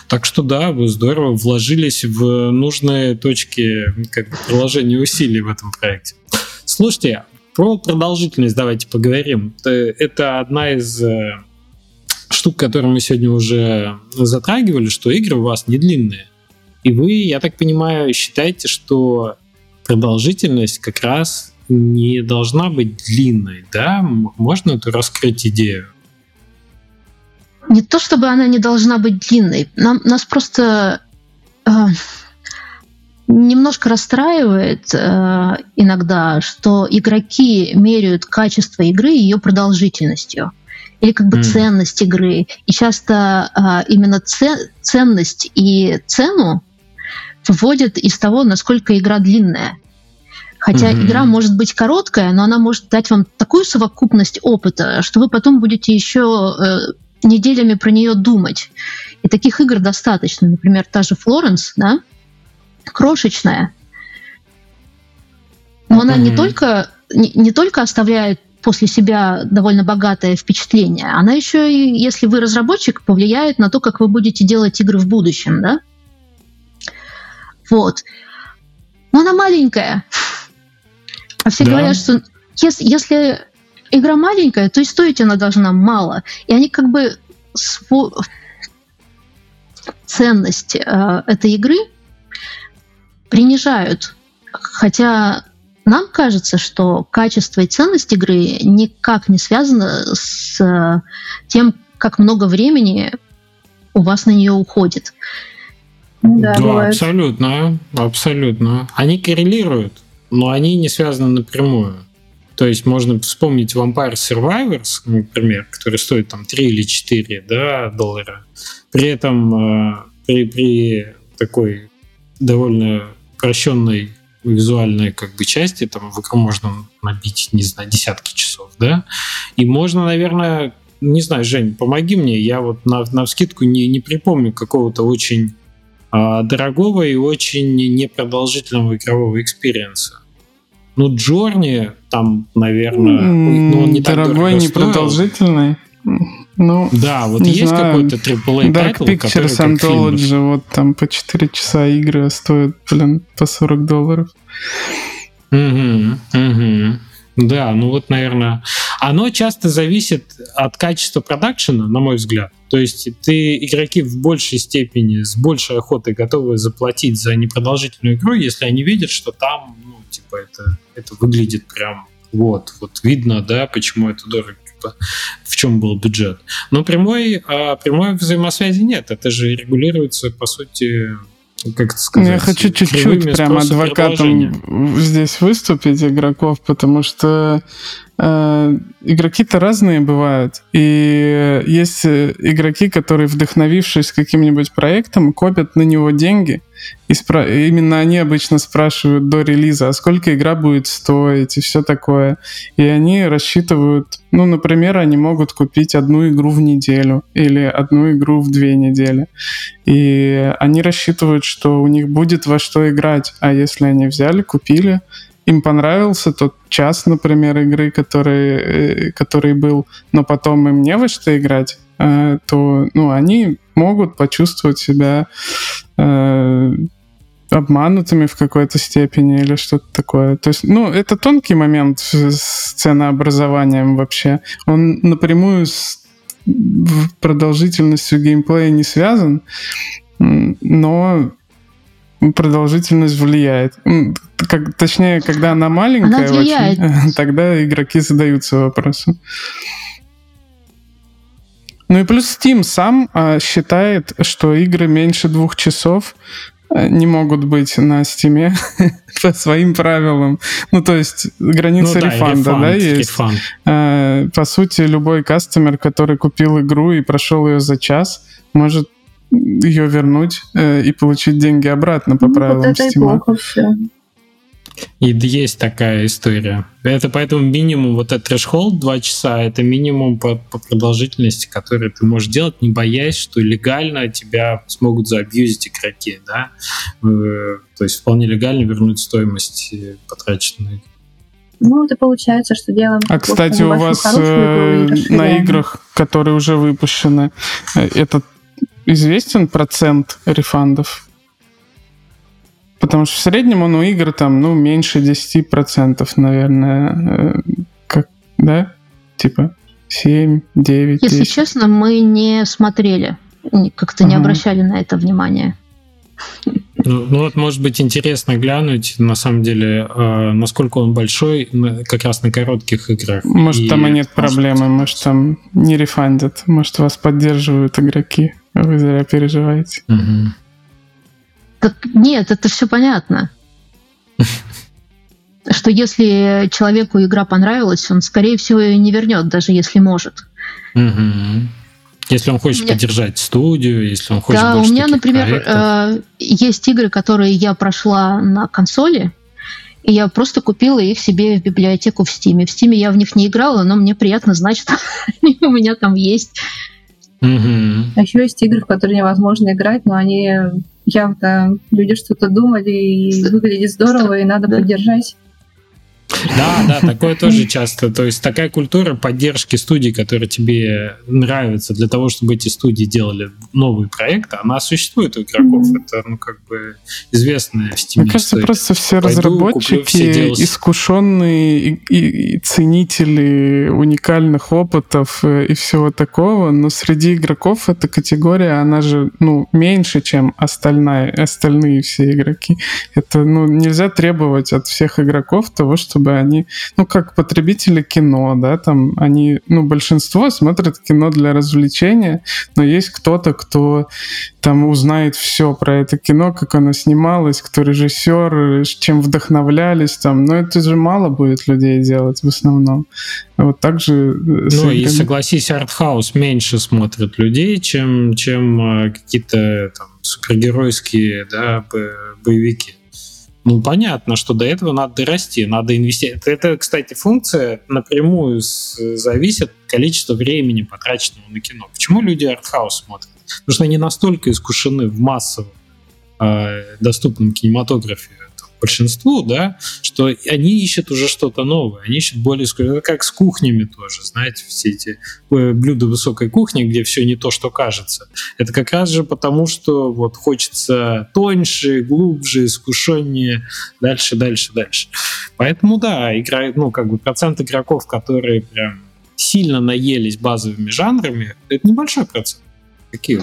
Так что да, вы здорово вложились в нужные точки как бы, приложения усилий в этом проекте. Слушайте, про продолжительность давайте поговорим. Это одна из э, штук, которые мы сегодня уже затрагивали, что игры у вас не длинные. И вы, я так понимаю, считаете, что продолжительность как раз не должна быть длинной, да? Можно эту раскрыть идею? Не то чтобы она не должна быть длинной, нам, нас просто э, немножко расстраивает э, иногда, что игроки меряют качество игры ее продолжительностью или как бы mm. ценность игры. И часто э, именно це- ценность и цену выводят из того, насколько игра длинная. Хотя mm-hmm. игра может быть короткая, но она может дать вам такую совокупность опыта, что вы потом будете еще э, неделями про нее думать. И таких игр достаточно. Например, та же Флоренс, да, крошечная, но она не только не, не только оставляет после себя довольно богатое впечатление, она еще и, если вы разработчик, повлияет на то, как вы будете делать игры в будущем, да? Вот. Но она маленькая. А все да. говорят, что если, если игра маленькая, то и стоить она должна мало. И они как бы сво... ценность э, этой игры принижают. Хотя нам кажется, что качество и ценность игры никак не связано с э, тем, как много времени у вас на нее уходит. Да, да абсолютно, абсолютно. Они коррелируют но они не связаны напрямую. То есть можно вспомнить Vampire Survivors, например, который стоит там 3 или 4 да, доллара. При этом э, при, при такой довольно прощенной визуальной как бы части, там в игру можно набить, не знаю, десятки часов, да, и можно, наверное, не знаю, Жень, помоги мне, я вот на, на вскидку не, не припомню какого-то очень а, дорогого и очень непродолжительного игрового экспириенса. Ну, Джорни там, наверное, ну, он не Дорогой, так непродолжительный. Ну, да, вот есть какой-то AAA Dark Pictures Anthology, вот там по 4 часа игры стоят, блин, по 40 долларов. Угу, угу. Да, ну вот, наверное, оно часто зависит от качества продакшена, на мой взгляд. То есть ты игроки в большей степени, с большей охотой готовы заплатить за непродолжительную игру, если они видят, что там, ну, типа, это, это выглядит прям вот, вот видно, да, почему это дорого, типа, в чем был бюджет. Но прямой, а, прямой взаимосвязи нет. Это же регулируется, по сути, как это сказать? Я хочу чуть-чуть прям адвокатом здесь выступить игроков, потому что э, игроки-то разные бывают. И есть э, игроки, которые, вдохновившись каким-нибудь проектом, копят на него деньги. И спра- именно они обычно спрашивают до релиза, а сколько игра будет стоить и все такое. И они рассчитывают, ну, например, они могут купить одну игру в неделю или одну игру в две недели. И они рассчитывают, что у них будет во что играть. А если они взяли, купили, им понравился тот час, например, игры, который, э, который был, но потом им не во что играть, э, то ну, они могут почувствовать себя э, обманутыми в какой-то степени или что-то такое. То есть, ну, это тонкий момент с ценообразованием вообще. Он напрямую с продолжительностью геймплея не связан, но продолжительность влияет. Как, точнее, когда она маленькая, она очень, тогда игроки задаются вопросом. Ну и плюс Steam сам а, считает, что игры меньше двух часов а, не могут быть на Steam по своим правилам. Ну, то есть граница ну, рефанда, да, да есть. Рефанд. А, по сути, любой кастомер, который купил игру и прошел ее за час, может ее вернуть э, и получить деньги обратно по ну, правилам вот это Steam. И плохо все. И есть такая история. Это поэтому минимум, вот этот трэш-холд 2 часа, это минимум по, по продолжительности, который ты можешь делать, не боясь, что легально тебя смогут заабьюзить игроки, да? Э, то есть вполне легально вернуть стоимость э, потраченной. Ну, это получается, что делаем... А, кстати, у вас э, на играх, которые уже выпущены, этот известен процент рефандов? Потому что в среднем он у игр там, ну, меньше 10%, наверное. Э, как, да? Типа 7, 9, Если 10. честно, мы не смотрели, как-то ага. не обращали на это внимания. Ну, ну вот, может быть, интересно глянуть, на самом деле, э, насколько он большой, как раз на коротких играх. Может, и... там и нет проблемы, может, там не рефандят, может, вас поддерживают игроки, а вы зря переживаете. Угу. Так нет, это все понятно. Что если человеку игра понравилась, он, скорее всего, ее не вернет, даже если может. Если он хочет меня... поддержать студию, если он хочет Да, у меня, например, э, есть игры, которые я прошла на консоли, и я просто купила их себе в библиотеку в Стиме. В Стиме я в них не играла, но мне приятно знать, что они у меня там есть. Угу. А еще есть игры, в которые невозможно играть, но они явно люди что-то думали, и выглядит здорово, и надо да. поддержать. Да, да, такое тоже часто. То есть такая культура поддержки студий, которые тебе нравятся для того, чтобы эти студии делали новые проекты, она существует у игроков. Это, ну, как бы известная в Steam Мне кажется, просто все Пойду, разработчики все искушенные и, и, и ценители уникальных опытов э, и всего такого, но среди игроков эта категория, она же, ну, меньше, чем остальная, остальные все игроки. Это, ну, нельзя требовать от всех игроков того, что чтобы они, ну, как потребители кино, да, там они, ну, большинство смотрят кино для развлечения, но есть кто-то, кто там узнает все про это кино, как оно снималось, кто режиссер, чем вдохновлялись там, но это же мало будет людей делать в основном. Вот так же... Э, ну и согласись, артхаус меньше смотрят людей, чем, чем э, какие-то там супергеройские да, боевики. Ну, понятно, что до этого надо дорасти, надо инвестировать. Это, кстати, функция напрямую зависит от количества времени, потраченного на кино. Почему люди артхаус смотрят? Потому что они настолько искушены в массовом э, доступном кинематографе большинству, да, что они ищут уже что-то новое, они ищут более... Как с кухнями тоже, знаете, все эти э, блюда высокой кухни, где все не то, что кажется. Это как раз же потому, что вот хочется тоньше, глубже, искушеннее, дальше, дальше, дальше. Поэтому, да, играет, ну, как бы процент игроков, которые прям сильно наелись базовыми жанрами, это небольшой процент. Какие?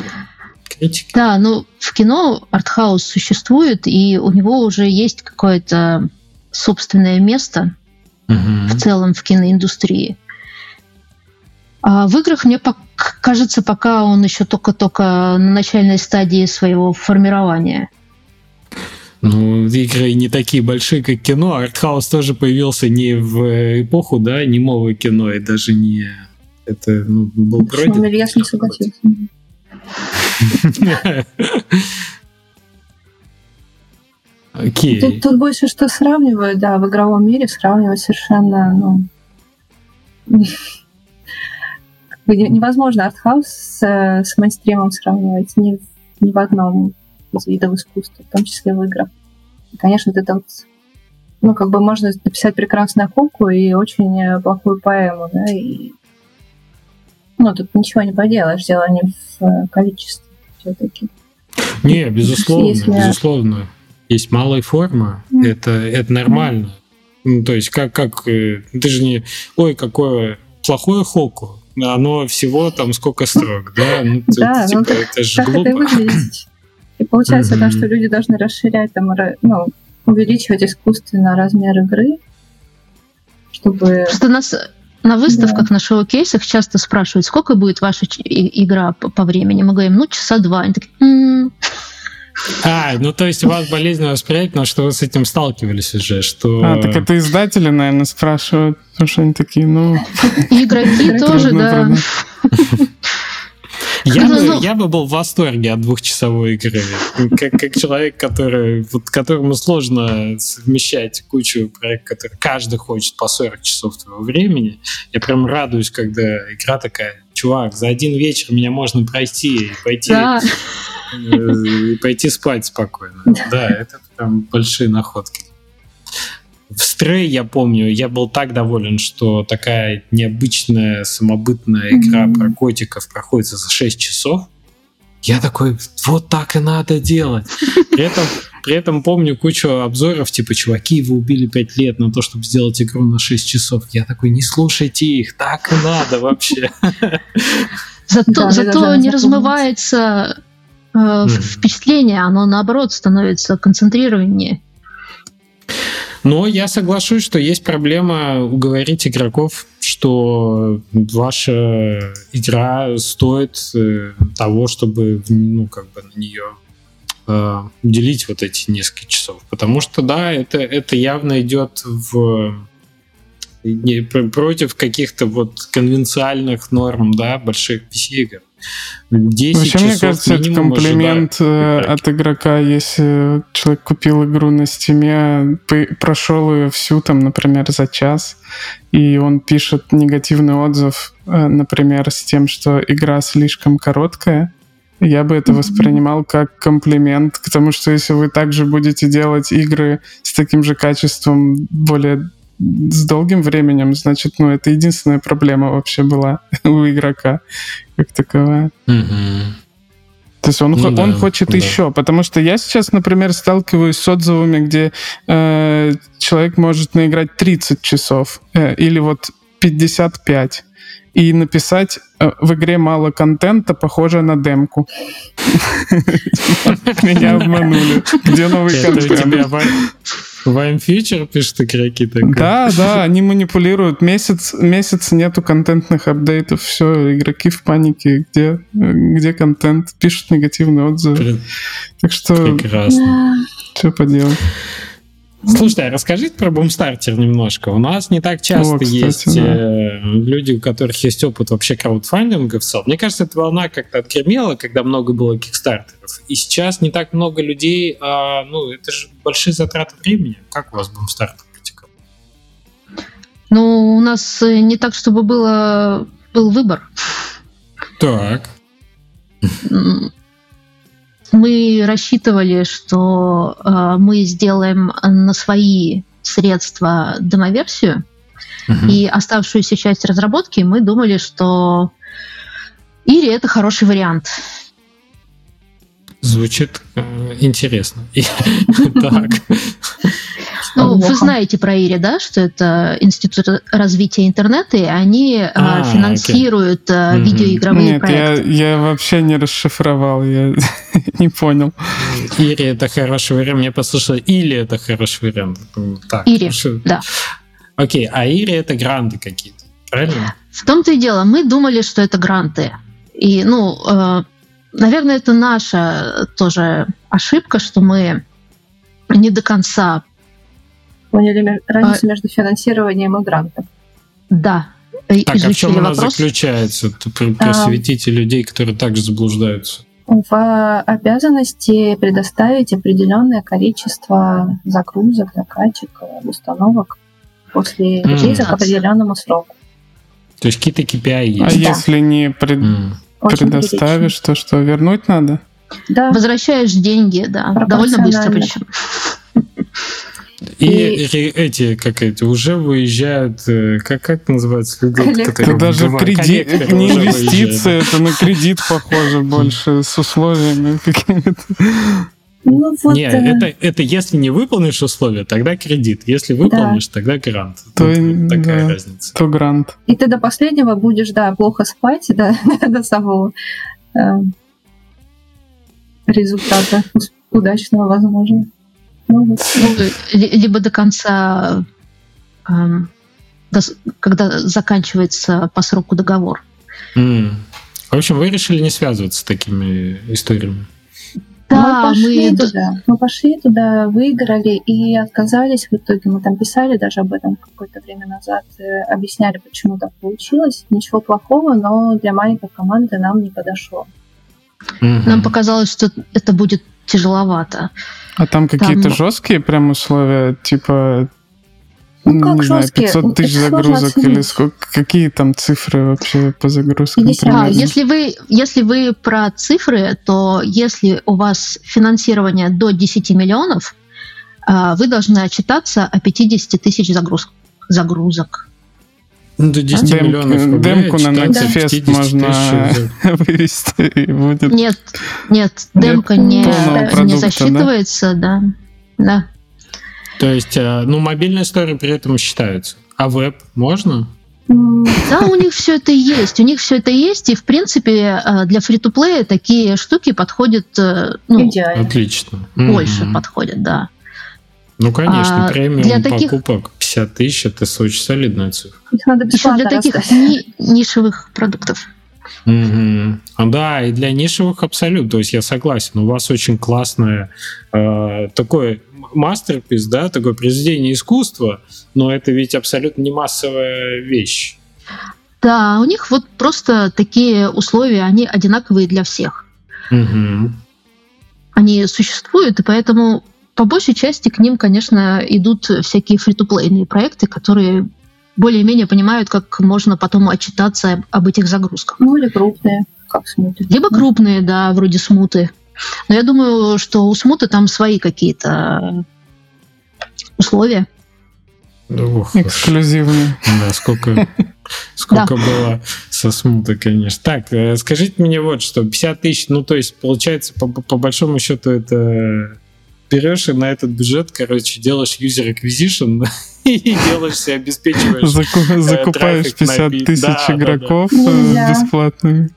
Критики. Да, ну в кино артхаус существует, и у него уже есть какое-то собственное место угу. в целом в киноиндустрии. А в играх мне кажется, пока он еще только-только на начальной стадии своего формирования. Ну, игры не такие большие, как кино. Артхаус тоже появился не в эпоху, да, немого кино, и даже не... Это ну, был пройден. Я не согласился. Окей. Тут, тут больше что сравнивают, да, в игровом мире сравнивать совершенно, ну, невозможно артхаус с, с мейнстримом сравнивать ни, ни в одном из видов искусства, в том числе в играх. И, конечно, вот это вот, ну, как бы можно написать прекрасную куклу и очень плохую поэму, да, и ну, тут ничего не поделаешь, дело не в э, количестве все-таки. Не, безусловно, Если... безусловно. Есть малая форма, mm. это, это нормально. Mm. Ну, то есть, как, как э, ты же не, ой, какое плохое хоку, оно всего там сколько строк, да? Ну, да, типа, ну, это же глупо. Это выглядит. И получается, да, что люди должны расширять, там, ну, увеличивать искусственно размер игры, чтобы... Что нас на выставках, да. на шоу-кейсах часто спрашивают, сколько будет ваша игра по, времени. Мы говорим, ну, часа два. Они такие, м-м". А, ну то есть у вас болезненно восприятие, потому что вы с этим сталкивались уже, что... А, так это издатели, наверное, спрашивают, потому что они такие, ну... Игроки тоже, да. Я, бы, ну, я бы был в восторге от двухчасовой игры. Как, как человек, который, вот, которому сложно совмещать кучу проектов, которые каждый хочет по 40 часов твоего времени, я прям радуюсь, когда игра такая, чувак, за один вечер меня можно пройти и пойти, да. Э, и пойти спать спокойно. Да, это прям большие находки. В Стрей, я помню, я был так доволен, что такая необычная самобытная игра mm-hmm. про котиков проходится за 6 часов. Я такой, вот так и надо делать. При этом, при этом помню кучу обзоров, типа, чуваки, вы убили 5 лет на то, чтобы сделать игру на 6 часов. Я такой, не слушайте их, так и надо вообще. Зато, да, зато не размывается э, mm. впечатление, оно наоборот становится концентрированнее. Но я соглашусь, что есть проблема уговорить игроков, что ваша игра стоит э, того, чтобы ну, как бы на нее э, уделить вот эти несколько часов. Потому что, да, это, это явно идет в против каких-то вот конвенциальных норм, да, больших PC-игр. 10 Вообще, мне кажется, это комплимент ожидаю. Э, от игрока, если человек купил игру на стиме, прошел ее всю, там, например, за час, и он пишет негативный отзыв, э, например, с тем, что игра слишком короткая, я бы это воспринимал как комплимент, потому что если вы также будете делать игры с таким же качеством более с долгим временем, значит, ну, это единственная проблема вообще была у игрока как таковая. То есть он, ну, он да, хочет да. еще, потому что я сейчас, например, сталкиваюсь с отзывами, где э, человек может наиграть 30 часов э, или вот 55 и написать э, в игре мало контента, похоже на демку. Меня обманули. Где новый контент? Вайм фичер пишет игроки такой. Да, да, они манипулируют. Месяц, месяц нету контентных апдейтов, все, игроки в панике. Где, где контент? Пишут негативные отзывы. Так что... Прекрасно. Что поделать. Слушай, а расскажите про бумстартер немножко. У нас не так часто О, кстати, есть да. э, люди, у которых есть опыт вообще краудфандинга в целом. Мне кажется, эта волна как-то отгремела, когда много было кикстартеров. И сейчас не так много людей, а, ну, это же большие затраты времени. Как у вас бумстартер протекал? Ну, у нас э, не так, чтобы было, был выбор. Так мы рассчитывали, что э, мы сделаем на свои средства демоверсию, uh-huh. и оставшуюся часть разработки мы думали, что Ири это хороший вариант. Звучит э, интересно. Так. Ну, вы знаете про Ири, да, что это Институт развития интернета, и они э, а, финансируют окей. Э, видеоигровые Нет, проекты. Я, я вообще не расшифровал, я не понял. Ири это хороший вариант. Мне послушали, или это хороший вариант. Так, Ири, хорошо. да. Окей, а Ири это гранты какие-то, правильно? В том-то и дело, мы думали, что это гранты. И, ну, э, наверное, это наша тоже ошибка, что мы не до конца поняли разницу а... между финансированием и грантом. Да. Так, а в чем она вопрос? заключается? Просветите а... людей, которые также заблуждаются. В обязанности предоставить определенное количество загрузок, закачек, установок после релиза mm. к определенному сроку. То есть какие-то KPI а есть? А да. если не пред... mm. предоставишь, то что, вернуть надо? Да. Возвращаешь деньги, да, довольно быстро причем. И, и эти, как эти, уже выезжают, э, как, как называется, люди, которые... Это даже кредит, не инвестиция, это на кредит похоже больше, с условиями какими-то. Ну, вот, не, э... это, это если не выполнишь условия, тогда кредит. Если выполнишь, да. тогда грант. То, вот такая да, разница. То грант. И ты до последнего будешь, да, плохо спать, да, до самого э, результата удачного, возможно. Ну, либо до конца, эм, когда заканчивается по сроку договор. В общем, вы решили не связываться с такими историями? Да, мы пошли мы- туда, мы пошли туда, выиграли и отказались в итоге. Мы там писали даже об этом какое-то время назад, э, объясняли, почему так получилось. Ничего плохого, но для маленькой команды нам не подошло. Мгм. Нам показалось, что это будет тяжеловато. А там какие-то Там- жесткие прям условия, типа, Ну, как не знаю, жесткие? 500 тысяч загрузок или сколько, какие там цифры вообще по загрузкам? 50. А, если вы, если вы про цифры, то если у вас финансирование до 10 миллионов, а, вы должны отчитаться о 50 тысяч загруз- загрузок. Ну, до 10 Демку- миллионов рублей. демку на 50 можно вывести и будет. Нет, нет, Нет демка не, полного не продукта, засчитывается, да. да. То есть, э, ну, мобильные истории при этом считаются. А веб можно? Да, у них все это есть. У них все это есть, и в принципе э, для фри-то-плея такие штуки подходят, э, ну, Идеально. Отлично. больше Мгм. подходят, да. Ну, конечно, А, премиум для таких- покупок 50 тысяч, это очень солидная цифра. Их надо Еще для таких ни- нишевых продуктов. Мгм. А, Да, и для нишевых абсолютно. То есть я согласен. У вас очень классное э, такое мастерпис, да, такое произведение искусства, но это ведь абсолютно не массовая вещь. Да, у них вот просто такие условия, они одинаковые для всех. Мгм. Они существуют, и поэтому по большей части к ним, конечно, идут всякие фри-то-плейные проекты, которые более-менее понимают, как можно потом отчитаться об этих загрузках. Ну или крупные, как смутит. Либо крупные, да, вроде смуты. Но я думаю, что у смуты там свои какие-то условия. Да, ох, Эксклюзивный. Да, сколько, сколько было со смутой, конечно. Так, э, скажите мне вот что, 50 тысяч, ну, то есть, получается, по, по большому счету, это берешь и на этот бюджет, короче, делаешь user acquisition и делаешь себе, обеспечиваешь. Заку- Закупаешь трафик на 50 пи- тысяч да, да, да. игроков э, бесплатными.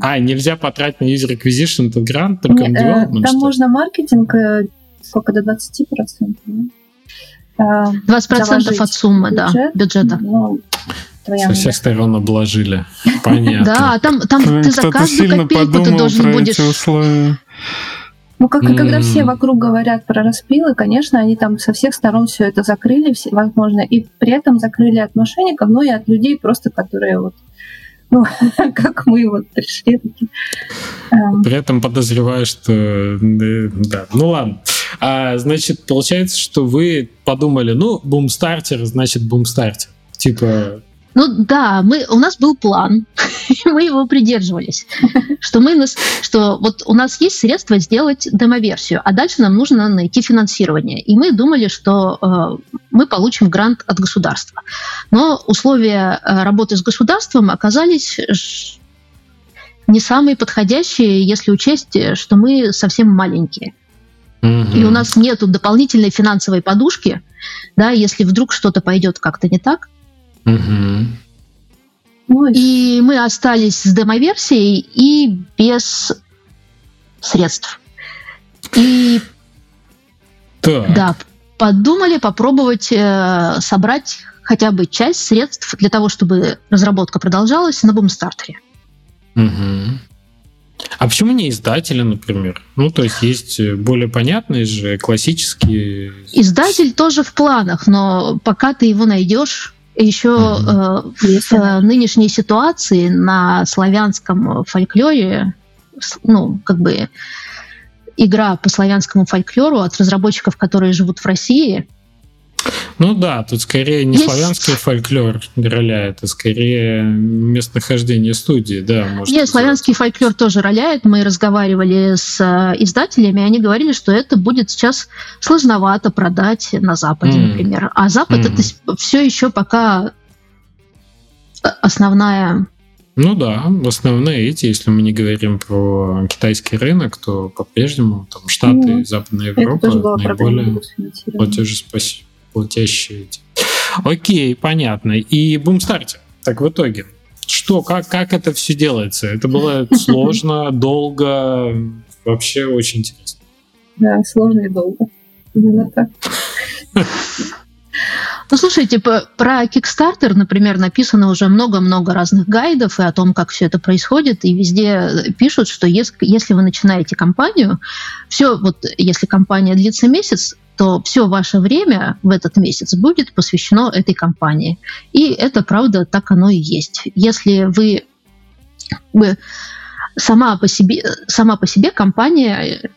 А, нельзя потратить на user acquisition этот грант, только Не, на э, Там что можно маркетинг э, сколько, до 20%. да? А, 20% Заложить от суммы, да, бюджет. бюджета. Ну, твоя Со всех сторон обложили. Понятно. Да, а там, там ты за каждую сильно копейку ты подумал должен будешь... условия. Ну, как и когда все вокруг говорят про распилы, конечно, они там со всех сторон все это закрыли, все, возможно, и при этом закрыли от мошенников, ну и от людей просто, которые вот, ну, как мы вот пришли такие. Эм, При этом подозреваю, что... э, Да, ну ладно. А, значит, получается, что вы подумали, ну, бумстартер, значит, бумстартер. Типа, Ну да, мы, у нас был план, мы его придерживались. Что, мы, нас- что вот у нас есть средства сделать демоверсию, а дальше нам нужно найти финансирование. И мы думали, что э, мы получим грант от государства. Но условия э, работы с государством оказались не самые подходящие, если учесть, э, что мы совсем маленькие. И у нас нет дополнительной финансовой подушки, да, если вдруг что-то пойдет как-то не так. Ну, и мы остались с демоверсией и без средств. И Так. да, подумали попробовать э, собрать хотя бы часть средств для того, чтобы разработка продолжалась на бумстартере. Мгм. А почему не издатели, например? Ну, то есть есть э, более понятные же классические... Издатель тоже в планах, но пока ты его найдешь, еще э, в Если- э, нынешней ситуации на славянском фольклоре, ну, как бы игра по славянскому фольклору от разработчиков, которые живут в России, Ну да, тут скорее не Есть- славянский фольклор роляет, а скорее местонахождение студии, да, может Нет, быть. славянский фольклор тоже роляет. Мы разговаривали с э, издателями, они говорили, что это будет сейчас сложновато продать на Западе, Мгм. например. А Запад Мгм. это все еще пока э, основная Ну да, основные эти, если мы не говорим про китайский рынок, то по-прежнему там Штаты Ну, Западная Европа наиболее с финансированием. платежеспос- платящие эти. Окей, понятно. И бумстартер. Так в итоге, что, как, как это все делается? Это было сложно, долго, вообще очень интересно. Да, сложно и долго. Именно так. Ну, слушайте, про Kickstarter, например, написано уже много-много разных гайдов и о том, как все это происходит, и везде пишут, что если, вы начинаете кампанию, все, вот если кампания длится месяц, то все ваше время в этот месяц будет посвящено этой кампании. И это правда, так оно и есть. Если вы, вы сама по себе, сама по себе компания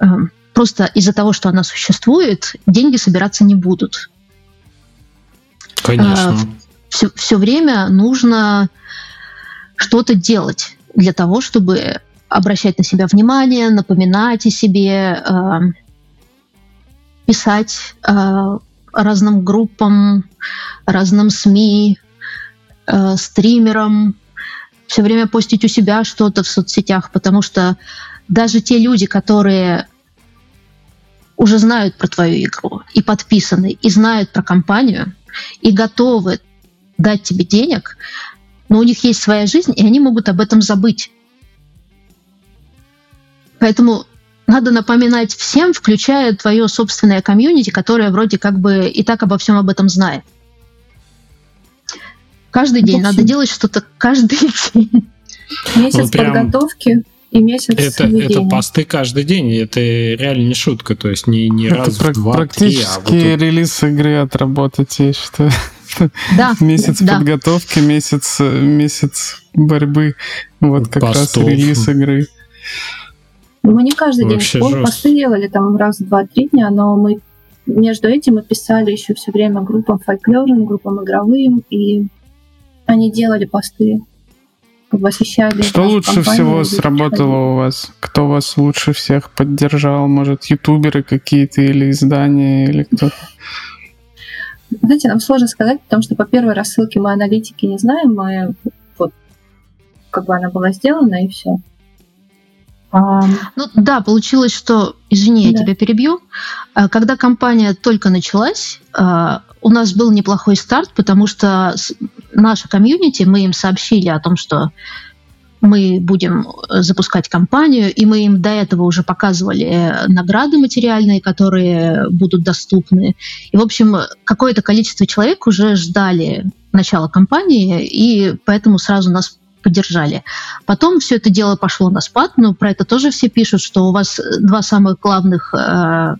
э, просто из-за того, что она существует, деньги собираться не будут. Конечно. Все, все время нужно что-то делать для того, чтобы обращать на себя внимание, напоминать о себе, э, писать э, разным группам, разным СМИ, э, стримерам, все время постить у себя что-то в соцсетях, потому что даже те люди, которые уже знают про твою игру и подписаны, и знают про компанию, и готовы дать тебе денег, но у них есть своя жизнь, и они могут об этом забыть. Поэтому надо напоминать всем, включая твое собственное комьюнити, которое вроде как бы и так обо всем об этом знает. Каждый день. Надо делать что-то каждый день. Месяц вот подготовки и месяц это, это посты каждый день, это реально не шутка, то есть не, не это раз в два, практически три, а вот релиз игры отработать, я считаю. Да, месяц да. подготовки, месяц, месяц борьбы, вот как Постов. раз релиз игры. Мы не каждый Вообще день жестко. посты делали, там раз в два-три дня, но мы между этим мы писали еще все время группам фольклорным, группам игровым, и они делали посты, восхищали. Что лучше всего сработало у вас? Кто вас лучше всех поддержал? Может, ютуберы какие-то или издания, или кто? Знаете, нам сложно сказать, потому что по первой рассылке мы аналитики не знаем, мы вот как бы она была сделана и все. Ну да, получилось, что, извини, да. я тебя перебью. А, когда компания только началась, а, у нас был неплохой старт, потому что наша комьюнити, мы им сообщили о том, что мы будем запускать компанию, и мы им до этого уже показывали награды материальные, которые будут доступны. И, в общем, какое-то количество человек уже ждали начала кампании, и поэтому сразу нас поддержали. Потом все это дело пошло на спад, но про это тоже все пишут, что у вас два самых главных э,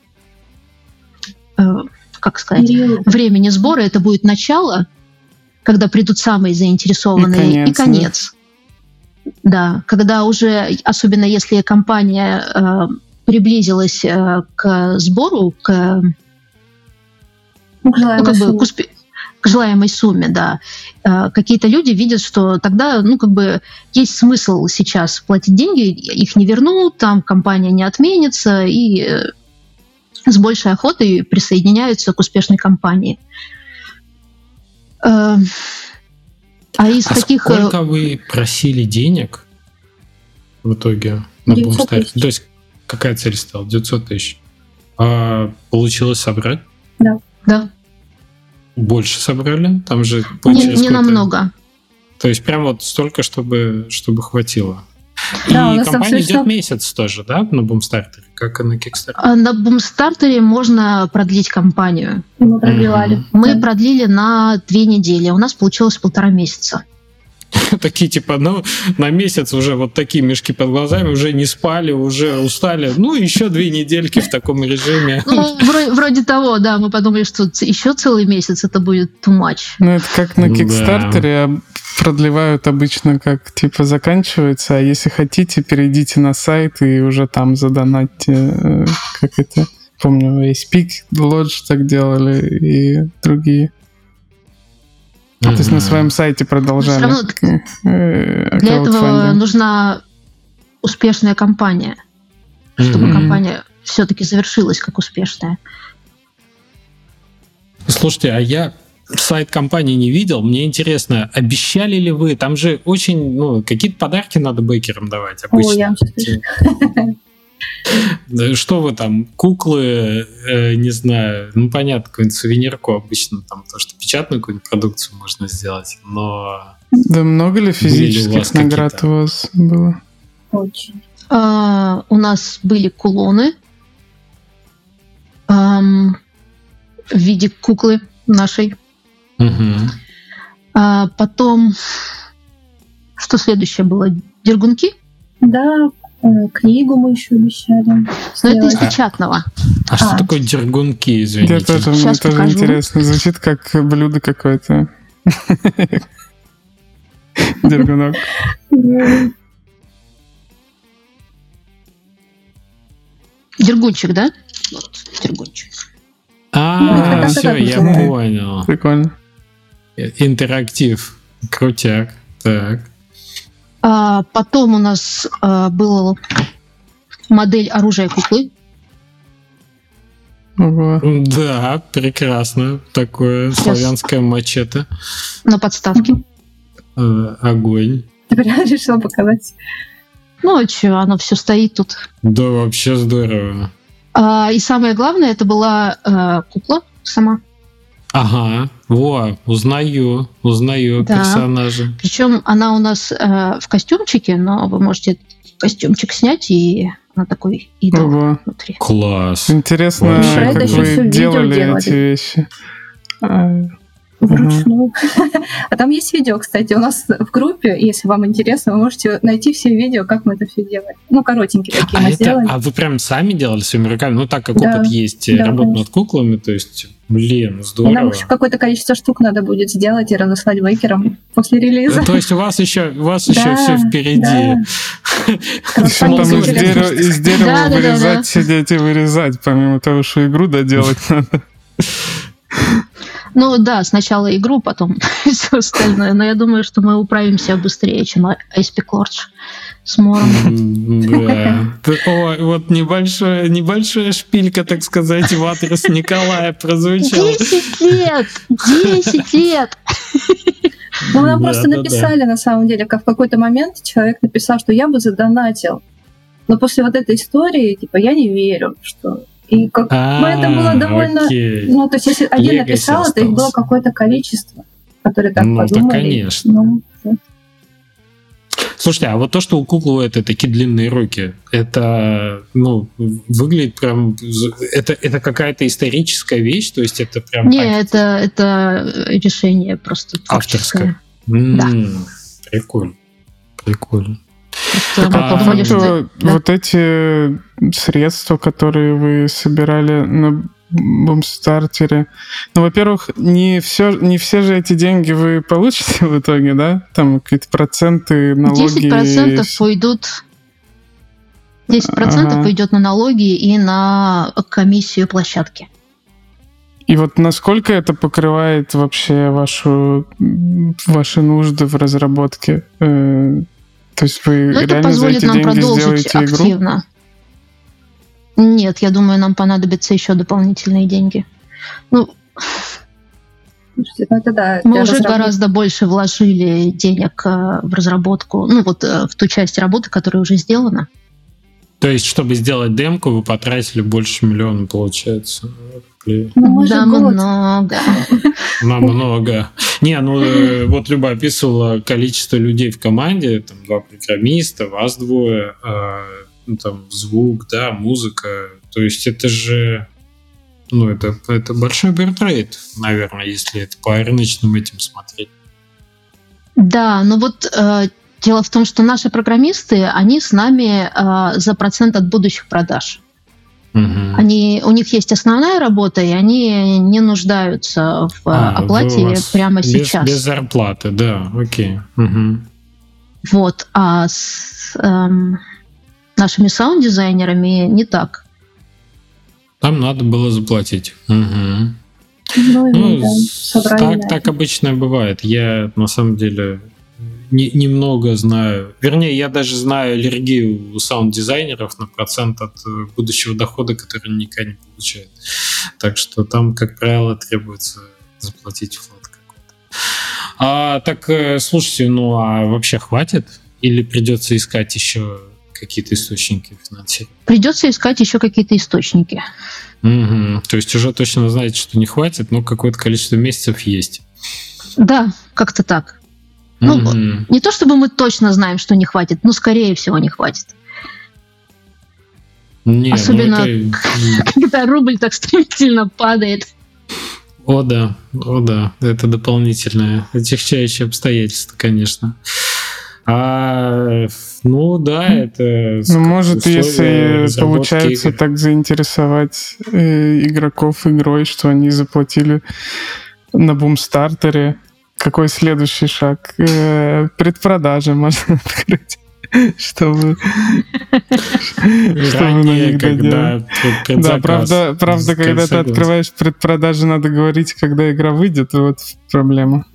э, как сказать, времени сбора это будет начало, когда придут самые заинтересованные, и конец. И конец. Да, когда уже, особенно если компания э, приблизилась э, к сбору, к, ну, как бы, к, успе- к желаемой сумме, да, э, какие-то люди видят, что тогда, ну, как бы есть смысл сейчас платить деньги, их не вернут, там компания не отменится, и э, с большей охотой присоединяются к успешной компании. Э, а из а таких... сколько вы просили денег в итоге на бумстарте? То есть какая цель стала? 900 тысяч. А получилось собрать? Да. Да. Больше собрали? Там же не, не намного. То есть прям вот столько, чтобы, чтобы хватило. Да, и компания идет месяц тоже, да, на бумстартере, как и на Kickstarter? А на бумстартере можно продлить компанию. Мы продлевали. Мы да. продлили на две недели. У нас получилось полтора месяца. такие типа, ну, на месяц уже вот такие мешки под глазами, уже не спали, уже устали. Ну, еще две недельки в таком режиме. Ну, вроде, вроде того, да, мы подумали, что еще целый месяц это будет too much. Ну, это как на Кикстартере да. продлевают обычно, как типа заканчивается, а если хотите, перейдите на сайт и уже там задонатьте, э, как это, помню, Speak Lodge так делали и другие. Mm-hmm. То есть на своем сайте продолжали. Равно, э, для этого нужна успешная компания, чтобы компания все-таки завершилась как успешная. Слушайте, а я сайт компании не видел. Мне интересно, обещали ли вы? Там же очень, ну, какие-то подарки надо бейкерам давать обычно. О, я Что вы там, куклы, э, не знаю, ну понятно, какую-нибудь сувенирку обычно, там то, что печатную какую-нибудь продукцию можно сделать, но... Да много ли физических у наград у вас было? Очень. А, у нас были кулоны а, в виде куклы нашей. Мгм. А потом, что следующее было? Дергунки? Да, книгу мы еще обещали. Но это из печатного. А что А. такое дергунки, Я извините? тоже, мне Щас тоже покажу. интересно. Звучит как блюдо какое-то. Дергунок. Дергунчик, да? Вот, дергунчик. А, Ну, все, я понял. Прикольно. Интерактив. Крутяк. Так. А потом у нас а, была модель оружия куклы. Ого. Да, прекрасно. Такое Сейчас. славянское мачете. на подставке. Э, Огонь. Ты прям решила показать. Ну, а что, оно все стоит тут. Да, вообще здорово. А, и самое главное, это была а, кукла сама. Ага, во, узнаю, узнаю Да. персонажа. Причем она у нас а, в костюмчике, но вы можете костюмчик снять, и она такой идол Ого. внутри. Класс. Интересно, Вообще как вы делали делали. эти вещи. А, Вручную. А там есть видео, кстати, у нас в группе, если вам интересно, вы можете найти все видео, как мы это все делали. Ну, коротенькие такие А, мы это, сделали. а вы прям сами делали своими руками? Ну, так как Да, опыт есть, э, да, работа над куклами, то есть, блин, И здорово. нам еще какое-то количество штук надо будет сделать и разослать бейкерам после релиза. То есть у вас еще, у вас еще Да, все впереди. да. Еще там из дерева, из дерева Да, вырезать, да. сидеть и вырезать, помимо того, что игру доделать надо. Ну да, сначала игру, потом все остальное. Но я думаю, что мы управимся быстрее, чем Icepick Lords с Мором. Да. Ой, вот небольшая, небольшая шпилька, так сказать, в адрес Николая прозвучала. Десять лет! Десять лет! Ну, нам Да, просто да, да. написали, на самом деле, как в какой-то момент человек написал, что я бы задонатил. Но после вот этой истории, типа, я не верю, что... И как... А, это было довольно- окей. Ну, то есть, если один Legacy написал, то их было осталось. какое-то количество, которые так Ну, да, подумали. конечно. Ну, вот. Слушайте, а вот то, что у куклы это такие длинные руки, это, ну, выглядит прям... Это, это какая-то историческая вещь, то есть это прям... Не, это, это решение просто Авторское. творческое. да. Прикольно. Прикольно. А факту, что- да. вот эти средства, которые вы собирали на бумстартере, ну, во-первых, не все, не все же эти деньги вы получите в итоге, да? Там какие-то проценты, налоги. 10% уйдут 10% Ага. уйдет на налоги и на комиссию площадки. И вот насколько это покрывает вообще вашу, ваши нужды в разработке? То есть вы Но это позволит эти нам деньги продолжить сделаете игру? активно. Нет, я думаю, нам понадобятся еще дополнительные деньги. Ну, Слушайте, ну, это да. мы уже разработки. гораздо больше вложили денег э, в разработку, ну вот э, в ту часть работы, которая уже сделана. То есть, чтобы сделать демку, вы потратили больше миллиона, получается. Ну, да, год. много. Намного. Не, ну э, вот Люба описывала количество людей в команде, там два программиста, вас двое, э, ну, там звук, да, музыка. То есть это же, ну это, это большой бертрейт, наверное, если это по рыночным этим смотреть. Да, но вот э, дело в том, что наши программисты, они с нами э, за процент от будущих продаж. Мгм. Они, у них есть основная работа, и они не нуждаются в А, оплате прямо без, сейчас. Без зарплаты, да, окей. Мгм. Вот, а с эм, нашими саунд-дизайнерами не так. Там надо было заплатить. Мгм. Ну, Ну, да, так, так обычно бывает. Я на самом деле не- немного знаю. Вернее, я даже знаю аллергию у саунд-дизайнеров на процент от э, будущего дохода, который они никогда не получают. Так что там, как правило, требуется заплатить флот какой-то. А, так, э, слушайте, ну а вообще хватит? Или придется искать еще какие-то источники финансирования? Придется искать еще какие-то источники. Мгм. То есть уже точно знаете, что не хватит, но какое-то количество месяцев есть. Да, как-то так. Ну. Не то чтобы мы точно знаем, что не хватит, но скорее всего не хватит. Не, ну Особенно- это- Когда рубль так стремительно падает. О да, о да, это дополнительное отягчающее обстоятельство, конечно. А, ну да, это... Ну, может, если получается игр. так заинтересовать э, игроков игрой, что они заплатили на бумстартере, какой следующий шаг? Э, предпродажи можно открыть чтобы, чтобы на них когда Да, правда, правда когда ты открываешь предпродажи, надо говорить, когда игра выйдет, вот проблема.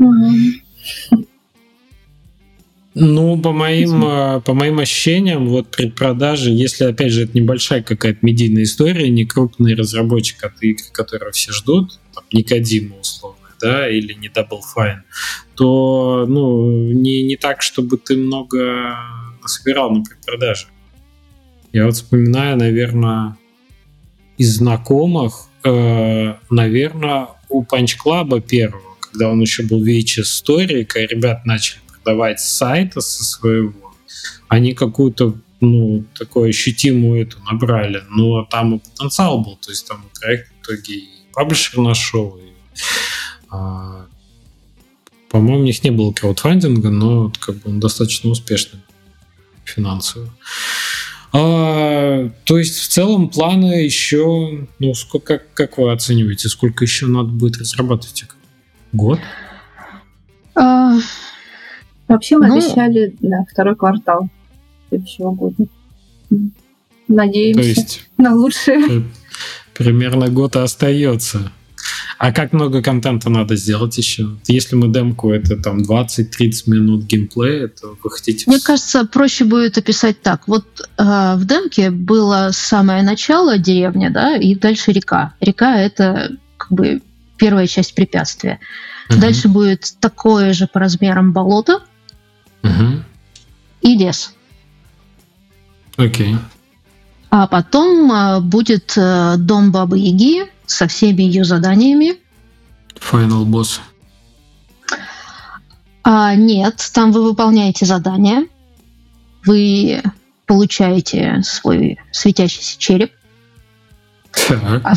Ну, по моим, э, по моим ощущениям, вот предпродажи, если, опять же, это небольшая какая-то медийная история, не крупный разработчик от игр, которые все ждут, там, Никодима условно, да, или не Double Fine, то, ну, не, не так, чтобы ты много собирал на предпродаже. Я вот вспоминаю, наверное, из знакомых, э, наверное, у Punch Club первого, когда он еще был VHS Story, когда ребят начали продавать с сайта со своего, они какую-то ну, такую ощутимую эту набрали, но там и потенциал был, то есть там проект в итоге и паблишер нашел, и, по-моему, у них не было краудфандинга, но как бы он достаточно успешный финансовую. А, то есть в целом планы еще, ну, сколько, как, как вы оцениваете, сколько еще надо будет разрабатывать? Год? А, вообще мы ну, обещали да, второй квартал следующего года. Надеемся то есть, на лучшее. Примерно год остается. А как много контента надо сделать еще? Если мы демку, это там 20-30 минут геймплея, то вы хотите... Мне кажется, проще будет описать так. Вот э, в демке было самое начало деревня, да, и дальше река. Река — это как бы первая часть препятствия. Угу. Дальше будет такое же по размерам болото угу. и лес. Окей. А потом э, будет э, дом Бабы Яги, со всеми ее заданиями. Final Boss. А, нет, там вы выполняете задания, вы получаете свой светящийся череп. Так. А,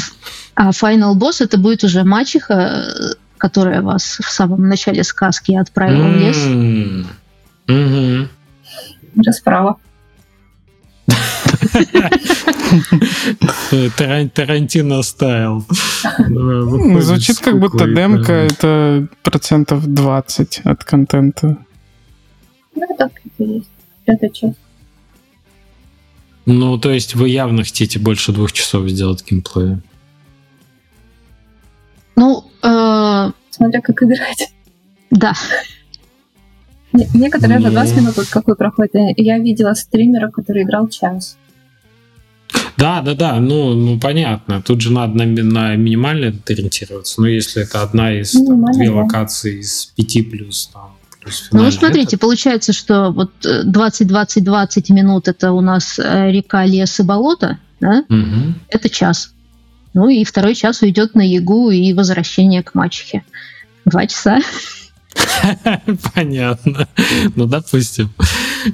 а Final Boss это будет уже мачеха, которая вас в самом начале сказки отправила mm-hmm. в лес. Mm-hmm. Расправа. Тарантино стайл. Ну, звучит как будто демка это процентов 20 от контента. Ну, так это есть. Это часть. Ну, то есть вы явно хотите больше двух часов сделать геймплея? Ну, э, смотря как играть. Да. Некоторые за 20 минут, вот какой проходит. Я видела стримера, который играл час. Да, да, да, ну, ну понятно. Тут же надо на, на минимально ориентироваться. Ну, если это одна из там, две да. локации из пяти плюс там. Плюс ну, смотрите, это... получается, что вот 20-20-20 э, минут это у нас э, река, лес и болото, да? Угу. Это час. Ну и второй час уйдет на ягу и возвращение к мачехе. Два часа. Понятно. Ну, допустим.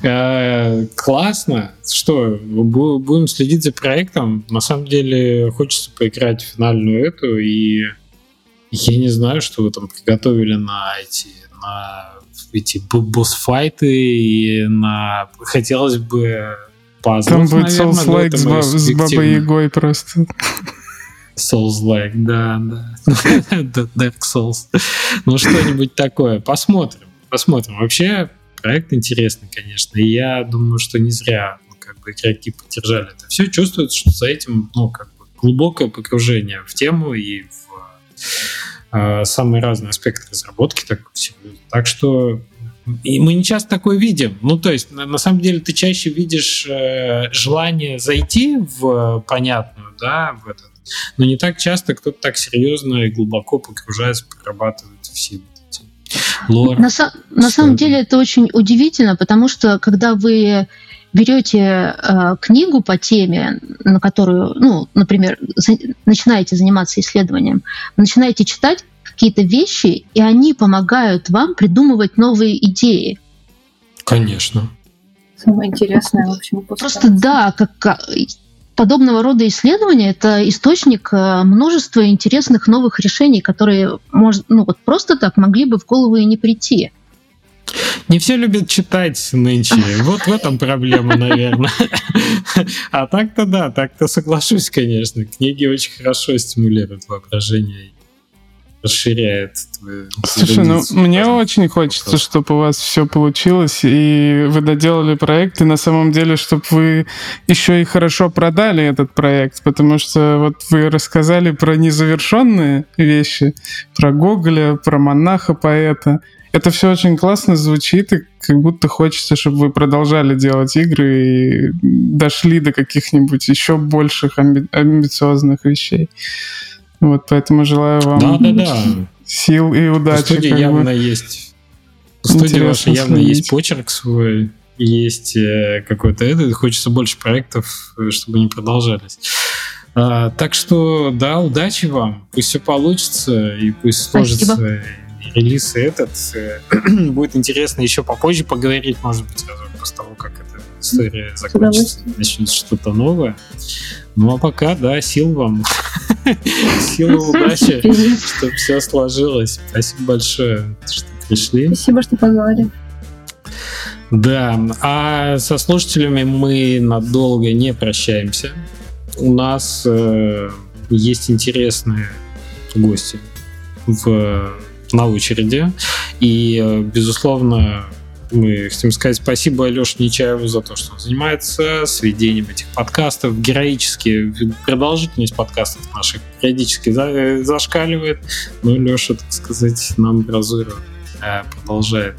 Э, классно. Что, будем следить за проектом. На самом деле, хочется поиграть в финальную эту, и я не знаю, что вы там приготовили на эти, на эти босс-файты, и на... Хотелось бы пазлов, Там будет Souls-like с Бабой Ягой просто. Souls-like, да, да. Dark Souls. Ну, что-нибудь такое. Посмотрим. Посмотрим. Вообще, проект интересный, конечно. И я думаю, что не зря ну, как бы игроки поддержали это. Все чувствуется, что за этим, ну, как бы глубокое погружение в тему и в э, самые разные аспекты разработки. Так, так что и мы не часто такое видим. Ну, то есть, на, на самом деле, ты чаще видишь э, желание зайти в понятную, да, в этот но не так часто кто-то так серьезно и глубоко погружается, прорабатывает все вот эти лор. На, са- на самом деле это очень удивительно, потому что когда вы берете э, книгу по теме, на которую, ну, например, за, начинаете заниматься исследованием, начинаете читать какие-то вещи, и они помогают вам придумывать новые идеи. Конечно. Самое интересное, в общем, Просто да, как, подобного рода исследования это источник э, множества интересных новых решений, которые может, ну вот просто так могли бы в голову и не прийти. Не все любят читать нынче. Вот в этом проблема, наверное. А так-то да, так-то соглашусь, конечно. Книги очень хорошо стимулируют воображение расширяет твою Слушай, ну мне очень хочется, чтобы у вас все получилось, и вы доделали проект, и на самом деле, чтобы вы еще и хорошо продали этот проект, потому что вот вы рассказали про незавершенные вещи, про Гоголя, про монаха поэта. Это все очень классно звучит, и как будто хочется, чтобы вы продолжали делать игры и дошли до каких-нибудь еще больших амби- амбициозных вещей. Вот поэтому желаю вам да, да, да. сил и удачи. В студии явно бы. есть. В студии вашей явно следить. есть почерк свой, есть э, какой-то это. Хочется больше проектов, чтобы они продолжались. А, так что, да, удачи вам. Пусть все получится, и пусть сложится Спасибо. релиз этот. Э, будет интересно еще попозже поговорить, может быть, сразу после того, как история закончится, начнется что-то новое. Ну а пока, да, сил вам. Силы удачи, чтобы все сложилось. Спасибо большое, что пришли. Спасибо, что позвали. Да, а со слушателями мы надолго не прощаемся. У нас э, есть интересные гости в, на очереди. И, э, безусловно, мы хотим сказать спасибо Алёше Нечаеву за то, что он занимается сведением этих подкастов. Героически продолжительность подкастов наших периодически э, зашкаливает. Но Леша, так сказать, нам бразура э, продолжает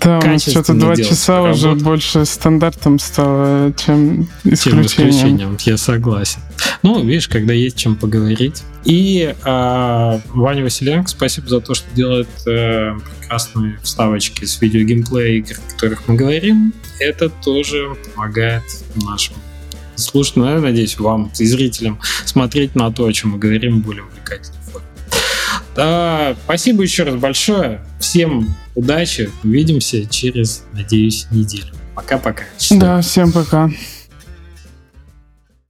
да, у нас что-то два часа работу. уже больше стандартом стало, чем исключением. Чем исключением, я согласен. Ну, видишь, когда есть чем поговорить. И э, Ваня Василенко, спасибо за то, что делает э, прекрасные вставочки с видео геймплея игр, о которых мы говорим. Это тоже помогает нашим слушателям, ну, я надеюсь, вам и зрителям смотреть на то, о чем мы говорим, более увлекательно. Да, спасибо еще раз большое. Всем удачи. Увидимся через, надеюсь, неделю. Пока-пока. Да, всем пока.